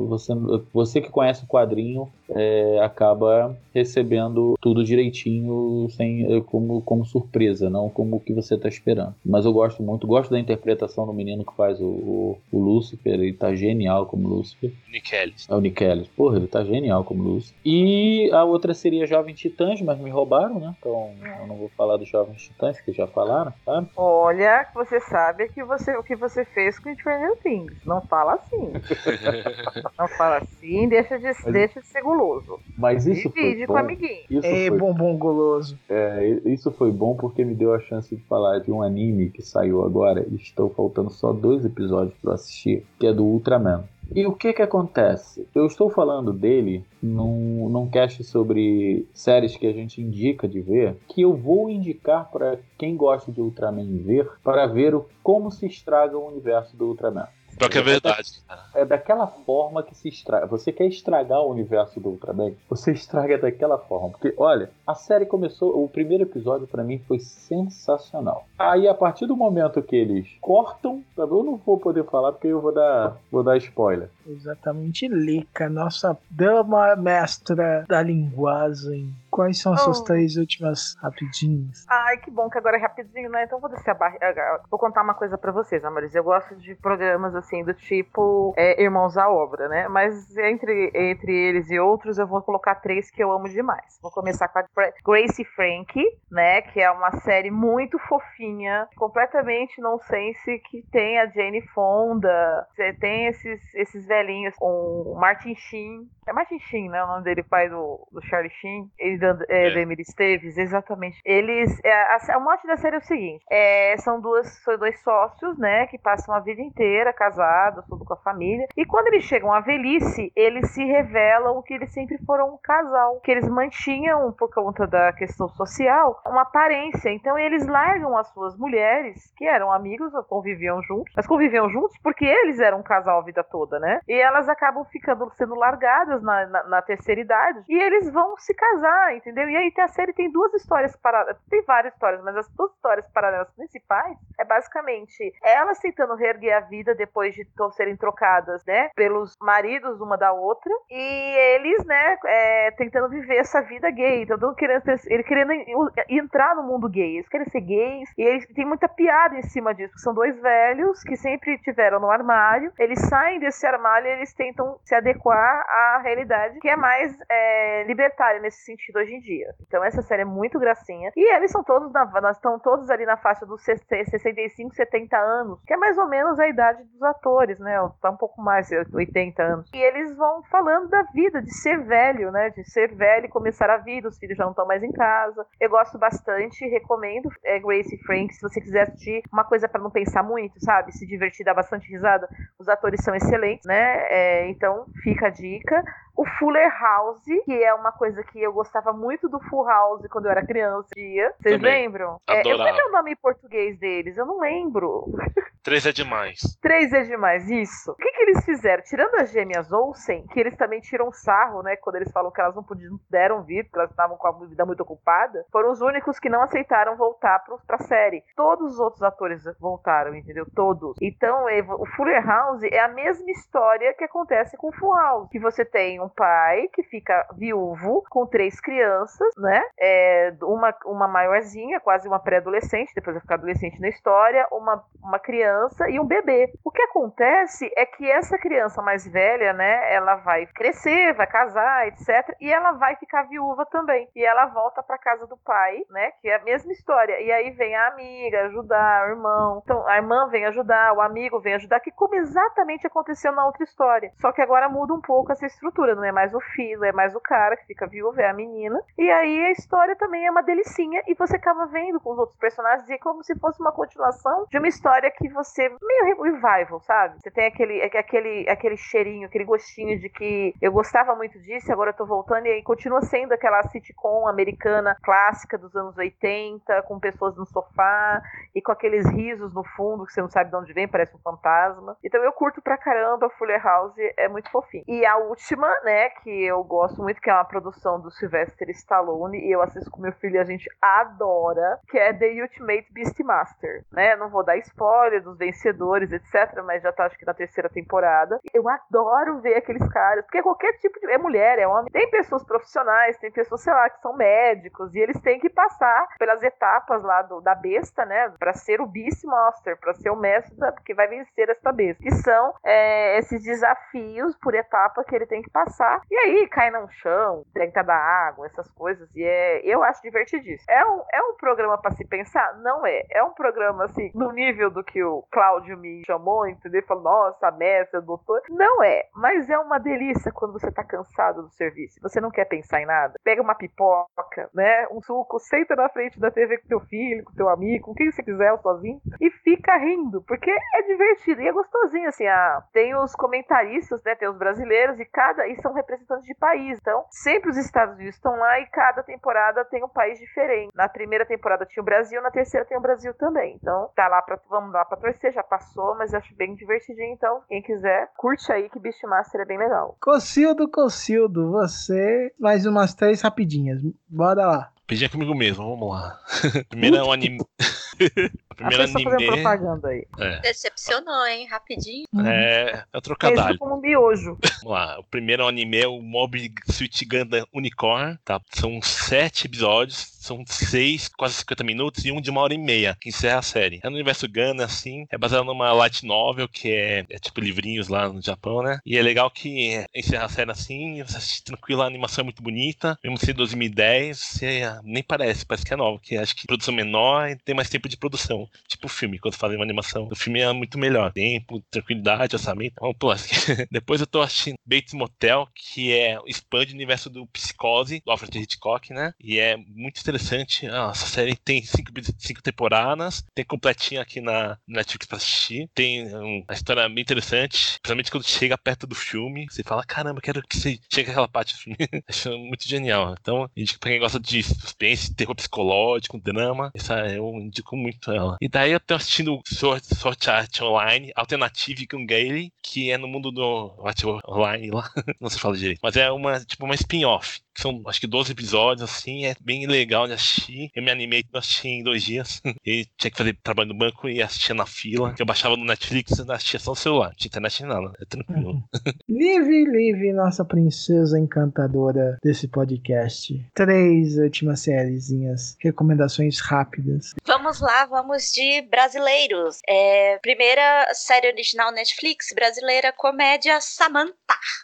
você, você que conhece o quadrinho é, acaba recebendo tudo direitinho, sem como, como surpresa, não como o que você tá esperando. Mas eu gosto muito, gosto da interpretação do menino que faz o, o, o Lúcifer, ele tá genial como Lúcifer. Nick Ellis. É o Nick Ellis. Porra, ele tá genial como Lúcifer. E a outra seria Jovens Titãs, mas me roubaram, né? Então eu não vou falar dos Jovens Titãs, que já falaram, sabe? Olha, você sabe que você, o que você fez com Stranger Things. Não fala assim. Não fala assim, deixa de, deixa de ser guloso. Mas isso foi Divide com bom. o amiguinho. Isso É foi bombom goloso. É, isso foi bom porque me deu a chance de falar de um anime que saiu agora e estão faltando só dois episódios para assistir, que é do Ultraman. E o que que acontece? Eu estou falando dele num, num cast sobre séries que a gente indica de ver, que eu vou indicar para quem gosta de Ultraman ver, para ver o, como se estraga o universo do Ultraman. Pior que é verdade. cara. É daquela forma que se estraga. Você quer estragar o universo do Ultraman? Você estraga daquela forma. Porque, olha, a série começou. O primeiro episódio pra mim foi sensacional. Aí, a partir do momento que eles cortam, tá bom? eu não vou poder falar porque eu vou dar, vou dar spoiler. Exatamente, Lica, nossa dama mestra da linguagem. Quais são as suas Oh. três últimas rapidinhas? Ai, que bom que agora é rapidinho, né? Então vou descer a barriga. Vou contar uma coisa pra vocês, amores. Eu gosto de programas assim, do tipo é, Irmãos à Obra, né? Mas entre, entre eles e outros, eu vou colocar três que eu amo demais. Vou começar com a Grace Frank, né? Que é uma série muito fofinha, completamente nonsense, que tem a Jane Fonda, você tem esses, esses velhinhos, o Martin Sheen. É Martin Sheen, né? O nome dele, pai do, do Charlie Sheen. Ele da, é, Emily Esteves, exatamente. Eles. É, a, a mote da série é o seguinte: é, são, duas, são dois sócios, né? Que passam a vida inteira casados, tudo com a família. E quando eles chegam à velhice, eles se revelam que eles sempre foram um casal. Que eles mantinham, por conta da questão social, uma aparência. Então eles largam as suas mulheres, que eram amigos, conviviam juntos, mas conviviam juntos porque eles eram um casal a vida toda, né? E elas acabam ficando sendo largadas na, na, na terceira idade. E eles vão se casar, entendeu? E aí tem a série tem duas histórias paralelas. Tem várias histórias, mas as duas histórias paralelas principais é basicamente elas tentando reerguer a vida depois de serem trocadas, né? Pelos maridos uma da outra. E eles, né, é, tentando viver essa vida gay. Então, querendo ter- ele querendo en- entrar no mundo gay. Eles querem ser gays. E eles tem muita piada em cima disso. São dois velhos que sempre tiveram no armário. Eles saem desse armário e eles tentam se adequar à realidade que é mais é, libertária nesse sentido hoje em dia. Então essa série é muito gracinha. E eles são todos na, nós estão todos ali na faixa dos 60, 65, 70 anos, que é mais ou menos a idade dos atores, né? Tá um pouco mais, 80 anos. E eles vão falando da vida, de ser velho, né? De ser velho e começar a vida, os filhos já não estão mais em casa. Eu gosto bastante, recomendo é, Grace Frank, se você quiser assistir uma coisa para não pensar muito, sabe? Se divertir, dar bastante risada. Os atores são excelentes, né? É, então fica a dica. O Fuller House, que é uma coisa que eu gostava muito do Full House quando eu era criança. Vocês lembram? É, eu Adorava. lembro o nome em português deles, eu não lembro. Três é demais. Três é demais, isso. O que, que eles fizeram? Tirando as gêmeas Olsen, que eles também tiram sarro, né? Quando eles falam que elas não podiam, puderam vir, porque elas estavam com a vida muito ocupada, foram os únicos que não aceitaram voltar pro, pra série. Todos os outros atores voltaram, entendeu? Todos. Então, é, o Fuller House é a mesma história que acontece com o Full House. Que você tem um pai que fica viúvo com três crianças, né? É, uma, uma maiorzinha, quase uma pré-adolescente, depois vai ficar adolescente na história, uma, uma criança e um bebê. O que acontece é que essa criança mais velha, né, ela vai crescer, vai casar, etc. E ela vai ficar viúva também. E ela volta pra casa do pai, né, que é a mesma história. E aí vem a amiga ajudar, o irmão. Então, a irmã vem ajudar, o amigo vem ajudar, que como exatamente aconteceu na outra história. Só que agora muda um pouco essa estrutura, não é mais o filho, é mais o cara que fica viúvo, é a menina. E aí a história também é uma delicinha e você acaba vendo com os outros personagens e é como se fosse uma continuação de uma história que você meio revival, sabe? Você tem aquele aquele aquele cheirinho, aquele gostinho de que eu gostava muito disso, agora eu tô voltando e aí continua sendo aquela sitcom americana clássica dos anos 80, com pessoas no sofá e com aqueles risos no fundo que você não sabe de onde vem, parece um fantasma. Então eu curto pra caramba Fuller House, é muito fofinho. E a última, né, que eu gosto muito, que é uma produção do Sylvester Stallone, e eu assisto com meu filho e a gente adora, que é The Ultimate Beastmaster, né? Não vou dar spoiler dos vencedores, etc, mas já tá acho que na terceira temporada. Eu adoro ver aqueles caras, porque qualquer tipo de é mulher, é homem. Tem pessoas profissionais, tem pessoas, sei lá, que são médicos e eles têm que passar pelas etapas lá do, da besta, né, Pra ser o Beastmaster, pra ser o mestre da, que vai vencer esta besta. Que são é, esses desafios por etapa que ele tem que passar. E aí cai no chão, que dar água, essas coisas. E é, eu acho divertidíssimo. É um, é um programa pra se pensar? Não é. É um programa, assim, no nível do que o Cláudio me chamou, entendeu? Falou, nossa, mestre, doutor. Não é. Mas é uma delícia quando você tá cansado do serviço. Você não quer pensar em nada. Pega uma pipoca, né? Um suco, senta na frente da TV com teu filho, com teu amigo, com quem você quiser, ou sozinho, e fica rindo, porque é divertido e é gostosinho, assim. A... Tem os comentaristas, né? Tem os brasileiros e cada. E são representantes de país. Então, sempre os Estados Unidos estão lá e cada temporada tem um país diferente. Na primeira temporada tinha o Brasil, na terceira tem o Brasil também. Então, tá lá pra. Vamos lá pra torcer, já passou, mas acho bem divertidinho. Então, quem quiser, curte aí que Beastmaster é bem legal. Cocildo, Cocildo, você. Mais umas três rapidinhas. Bora lá. Pedir comigo mesmo, vamos lá. Primeiro é um anime. A primeira a pessoa fazendo anime- propaganda aí. É, Decepcionou, hein? Rapidinho. é, é o É trocadilho. como um miojo. Vamos lá, o primeiro anime é o Mob Suit Gundam Unicorn, tá? São sete episódios, são seis, quase 50 minutos e um de uma hora e meia, que encerra a série. É no universo Gundam, assim, é baseado numa light novel, que é, é tipo livrinhos lá no Japão, né? E é legal que é, encerra a série assim, você assiste tranquilo, a animação é muito bonita, mesmo ser 2010, você nem parece, parece que é nova, que acho que produção menor e tem mais tempo de produção. Tipo filme, quando fazem uma animação. O filme é muito melhor. Tempo, tranquilidade, orçamento. Vamos pular aqui. Depois eu tô assistindo Bates Motel, que é expande o universo do Psicose, do Alfred Hitchcock, né? E é muito interessante. Ah, essa série tem cinco, cinco temporadas, tem completinha aqui na Netflix pra assistir. Tem um- uma história bem interessante, principalmente quando chega perto do filme. Você fala, caramba, quero que você chegue àquela parte do filme. Acho muito genial. Então, pra quem gosta de suspense, terror psicológico, drama. Essa eu indico muito ela. E daí eu tô assistindo Sword, Sword Art Online, Alternative com Gale, que é no mundo do Art Online lá. Não se fala direito. Mas é uma, tipo, uma spin-off. São acho que 12 episódios, assim, é bem legal de assistir. Eu me animei eu assisti em dois dias. e tinha que fazer trabalho no banco e assistia na fila. Que eu baixava no Netflix e assistia só no celular. Não tinha internet nada. É tranquilo. Live, Live, nossa princesa encantadora desse podcast. Três últimas sériezinhas, recomendações rápidas. Vamos lá, vamos de brasileiros. É, primeira série original Netflix brasileira, comédia Samantha.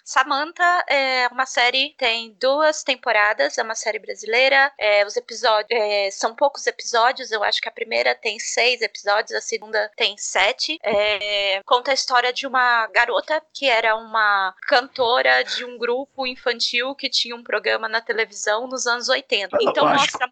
Samantha é uma série, tem duas temporadas, é uma série brasileira. É, os episódios é, são poucos episódios, eu acho que a primeira tem seis episódios, a segunda tem sete. É, conta a história de uma garota que era uma cantora de um grupo infantil que tinha um programa na televisão nos anos 80. Então Lógico. mostra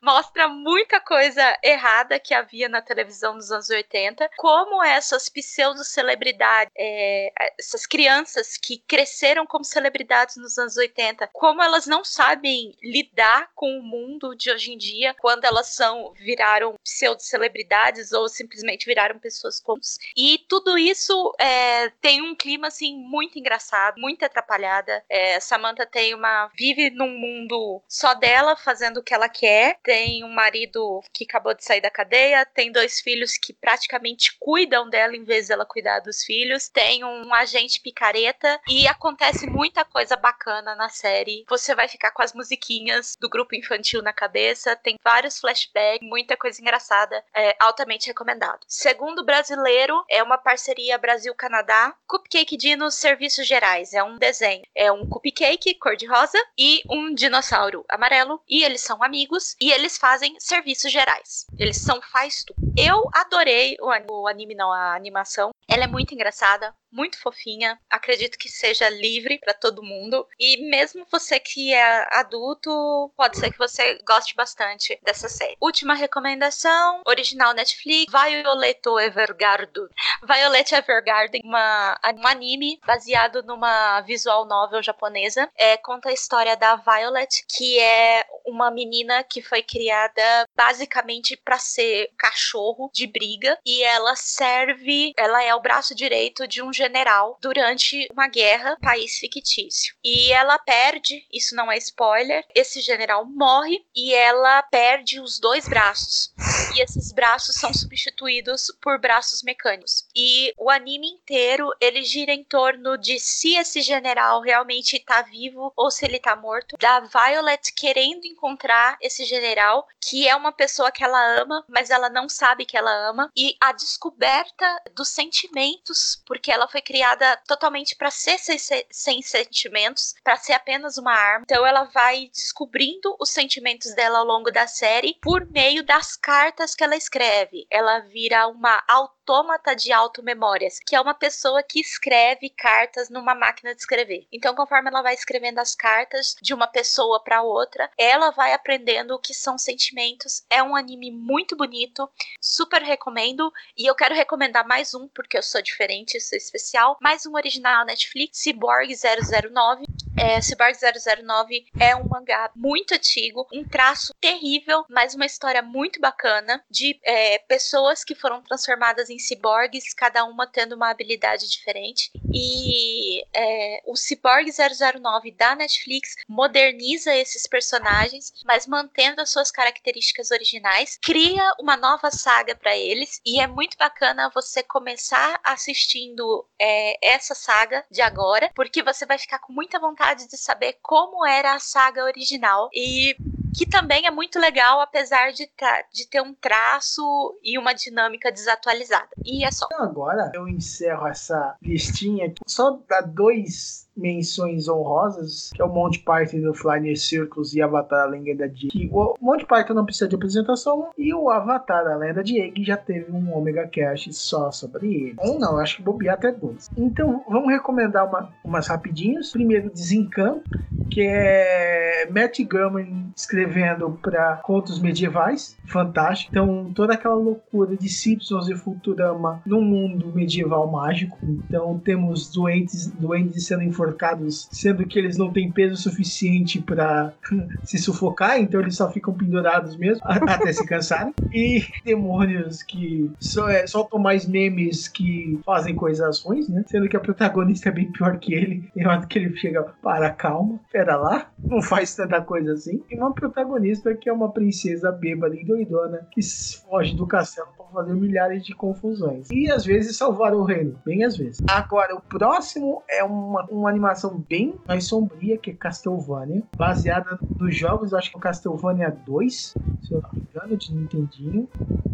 mostra muita coisa errada que havia na televisão nos anos 80, como essas pseudo-celebridades, é, essas crianças que cresceram como celebridades nos anos 80, como elas não sabem lidar com o mundo de hoje em dia, quando elas são viraram pseudo-celebridades ou simplesmente viraram pessoas comuns. E tudo isso é, tem um clima assim muito engraçado, muito atrapalhada. É, Samantha tem uma vive num mundo só dela, fazendo o que ela quer. Tem um marido que acabou de sair da cadeia, tem dois filhos que praticamente cuidam dela em vez dela cuidar dos filhos. Tem um agente picareta e acontece muita coisa bacana na série. Você vai ficar com as musiquinhas do grupo infantil na cabeça, tem vários flashbacks, muita coisa engraçada, é altamente recomendado. Segundo brasileiro, é uma parceria Brasil-Canadá, Cupcake Dino Serviços Gerais, é um desenho. É um cupcake cor-de-rosa e um dinossauro amarelo, e eles são amigos, e eles fazem serviços gerais. Eles são faz tudo. Eu adorei o anime, não, a animação. Ela é muito engraçada, muito fofinha. Acredito que seja livre pra todo mundo. E mesmo você que é adulto, pode ser que você goste bastante dessa série. Última recomendação: original Netflix, Violeto Evergarden. Violet Evergarden, uma, um anime baseado numa visual novel japonesa. É, conta a história da Violet, que é uma menina que foi criada basicamente pra ser cachorro de briga e ela serve, ela é o braço direito de um general durante uma guerra, país fictício. E ela perde, isso não é spoiler, esse general morre e ela perde os dois braços. E esses braços são substituídos por braços mecânicos. E o anime inteiro ele gira em torno de se esse general realmente tá vivo ou se ele tá morto. Da Violet querendo encontrar esse general, que é uma pessoa que ela ama, mas ela não sabe que ela ama. E a descoberta dos sentimentos, porque ela foi criada totalmente para ser sem, sem sentimentos, para ser apenas uma arma. Então ela vai descobrindo os sentimentos dela ao longo da série por meio das cartas que ela escreve. Ela vira uma autômata de automemórias, que é uma pessoa que escreve cartas numa máquina de escrever. Então, conforme ela vai escrevendo as cartas de uma pessoa para outra, ela vai aprendendo o que são sentimentos. É um anime muito bonito, super recomendo. E eu quero recomendar mais um, porque eu sou diferente, sou especial. Mais um original Netflix, Cyborg 009. É, Cyborg 009 é um mangá muito antigo, um traço terrível, mas uma história muito bacana de é, pessoas que foram transformadas em em ciborgues, cada uma tendo uma habilidade diferente. E é, o Cyborg 009 da Netflix moderniza esses personagens, mas mantendo as suas características originais, cria uma nova saga para eles. E é muito bacana você começar assistindo é, essa saga de agora, porque você vai ficar com muita vontade de saber como era a saga original. E que também é muito legal, apesar de, de ter um traço e uma dinâmica desatualizada. E é só. Então agora eu encerro essa listinha. Só dá dois menções honrosas, que é o Monty Python do Flying Circus e Avatar, a Lenda de que O Monty Python não precisa de apresentação e o Avatar, a Lenda de Egg, já teve um Omega Cash só sobre ele. Um não, acho que bobear até dois. Então, vamos recomendar uma, umas rapidinhos. Primeiro, Desencanto, que é Matt Gurman escrevendo para contos medievais. Fantástico. Então, toda aquela loucura de Simpsons e Futurama num mundo medieval mágico. Então, temos doentes, doentes sendo enforcados, sendo que eles não têm peso suficiente para se sufocar, então eles só ficam pendurados mesmo, até se cansarem. E demônios que só, é, soltam mais memes que fazem coisas ruins, né? Sendo que a protagonista é bem pior que ele. Tem hora que ele chega, para, calma, pera lá, não faz tanta coisa assim. E uma protagonista que é uma princesa bêbada e doidona que foge do castelo para fazer milhares de confusões. E às vezes salvar o reino, bem às vezes. Agora, o próximo é uma, uma animação bem mais sombria, que Castlevania, baseada nos jogos, acho que é o Castlevania 2, se eu não me engano, de Nintendinho,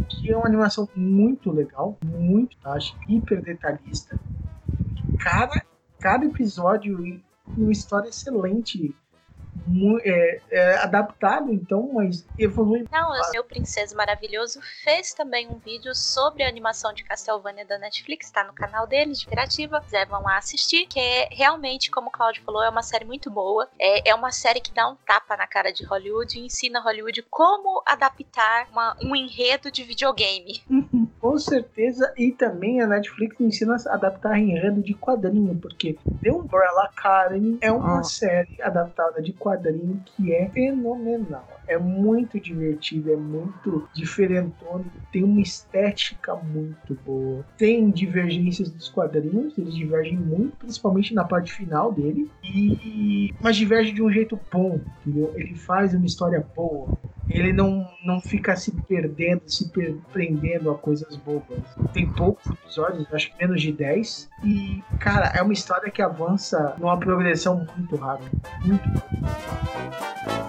que é uma animação muito legal, muito, acho, hiper detalhista. Cada, cada episódio e uma história excelente é, é, adaptado, então, mas evolui. Não, o meu Princesa Maravilhoso fez também um vídeo sobre a animação de Castlevania da Netflix, tá no canal dele, de Interativa. Quiser, vão lá assistir, que é realmente, como o Claudio falou, é uma série muito boa. É, é uma série que dá um tapa na cara de Hollywood e ensina Hollywood como adaptar uma, um enredo de videogame. Com certeza, e também a Netflix ensina a adaptar enredo de quadrinho, porque The Umbrella Academy é uma ah. série adaptada de quadrinho que é fenomenal. É muito divertido, é muito diferentona, tem uma estética muito boa. Tem divergências dos quadrinhos, eles divergem muito, principalmente na parte final dele, e mas diverge de um jeito bom, entendeu? Ele faz uma história boa. Ele não, não fica se perdendo, se per prendendo a coisas bobas. Tem poucos episódios, acho que menos de 10. E, cara, é uma história que avança numa progressão muito rápida. Muito rápida.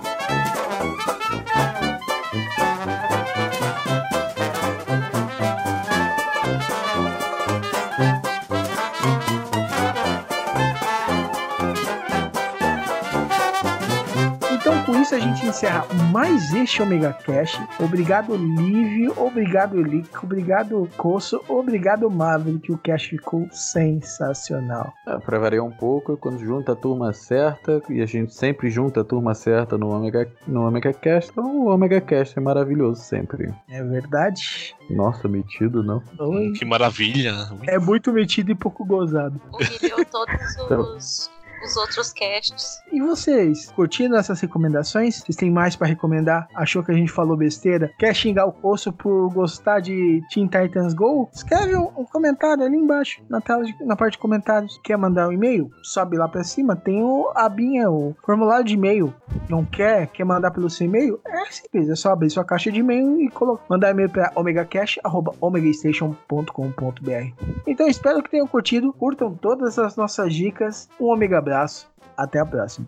Isso a gente encerra mais este Omega Cash. Obrigado, Lívio. Obrigado, Elic. Obrigado, Coço. Obrigado, Maverick. O cash ficou sensacional. É, pra variar um pouco, quando junta a turma certa, e a gente sempre junta a turma certa no Omega, no Omega Cast, então o Omega Cast é maravilhoso sempre. É verdade. Nossa, metido, não? Oi. Que maravilha. É muito metido e pouco gozado. Humilhou todos então, os os outros casts. E vocês, curtindo essas recomendações? Vocês têm mais para recomendar? Achou que a gente falou besteira? Quer xingar o Poço por gostar de Teen Titans Go? Escreve um, um comentário ali embaixo, na tela, de, na parte de comentários. Quer mandar um e-mail? Sobe lá para cima, tem o abinha, o formulário de e-mail. Não quer? Quer mandar pelo seu e-mail? É simples, é só abrir sua caixa de e-mail e colocar, mandar e-mail para omegacash@omegastation.com.br. Então espero que tenham curtido, curtam todas as nossas dicas. Um Omega abraço, até a próxima.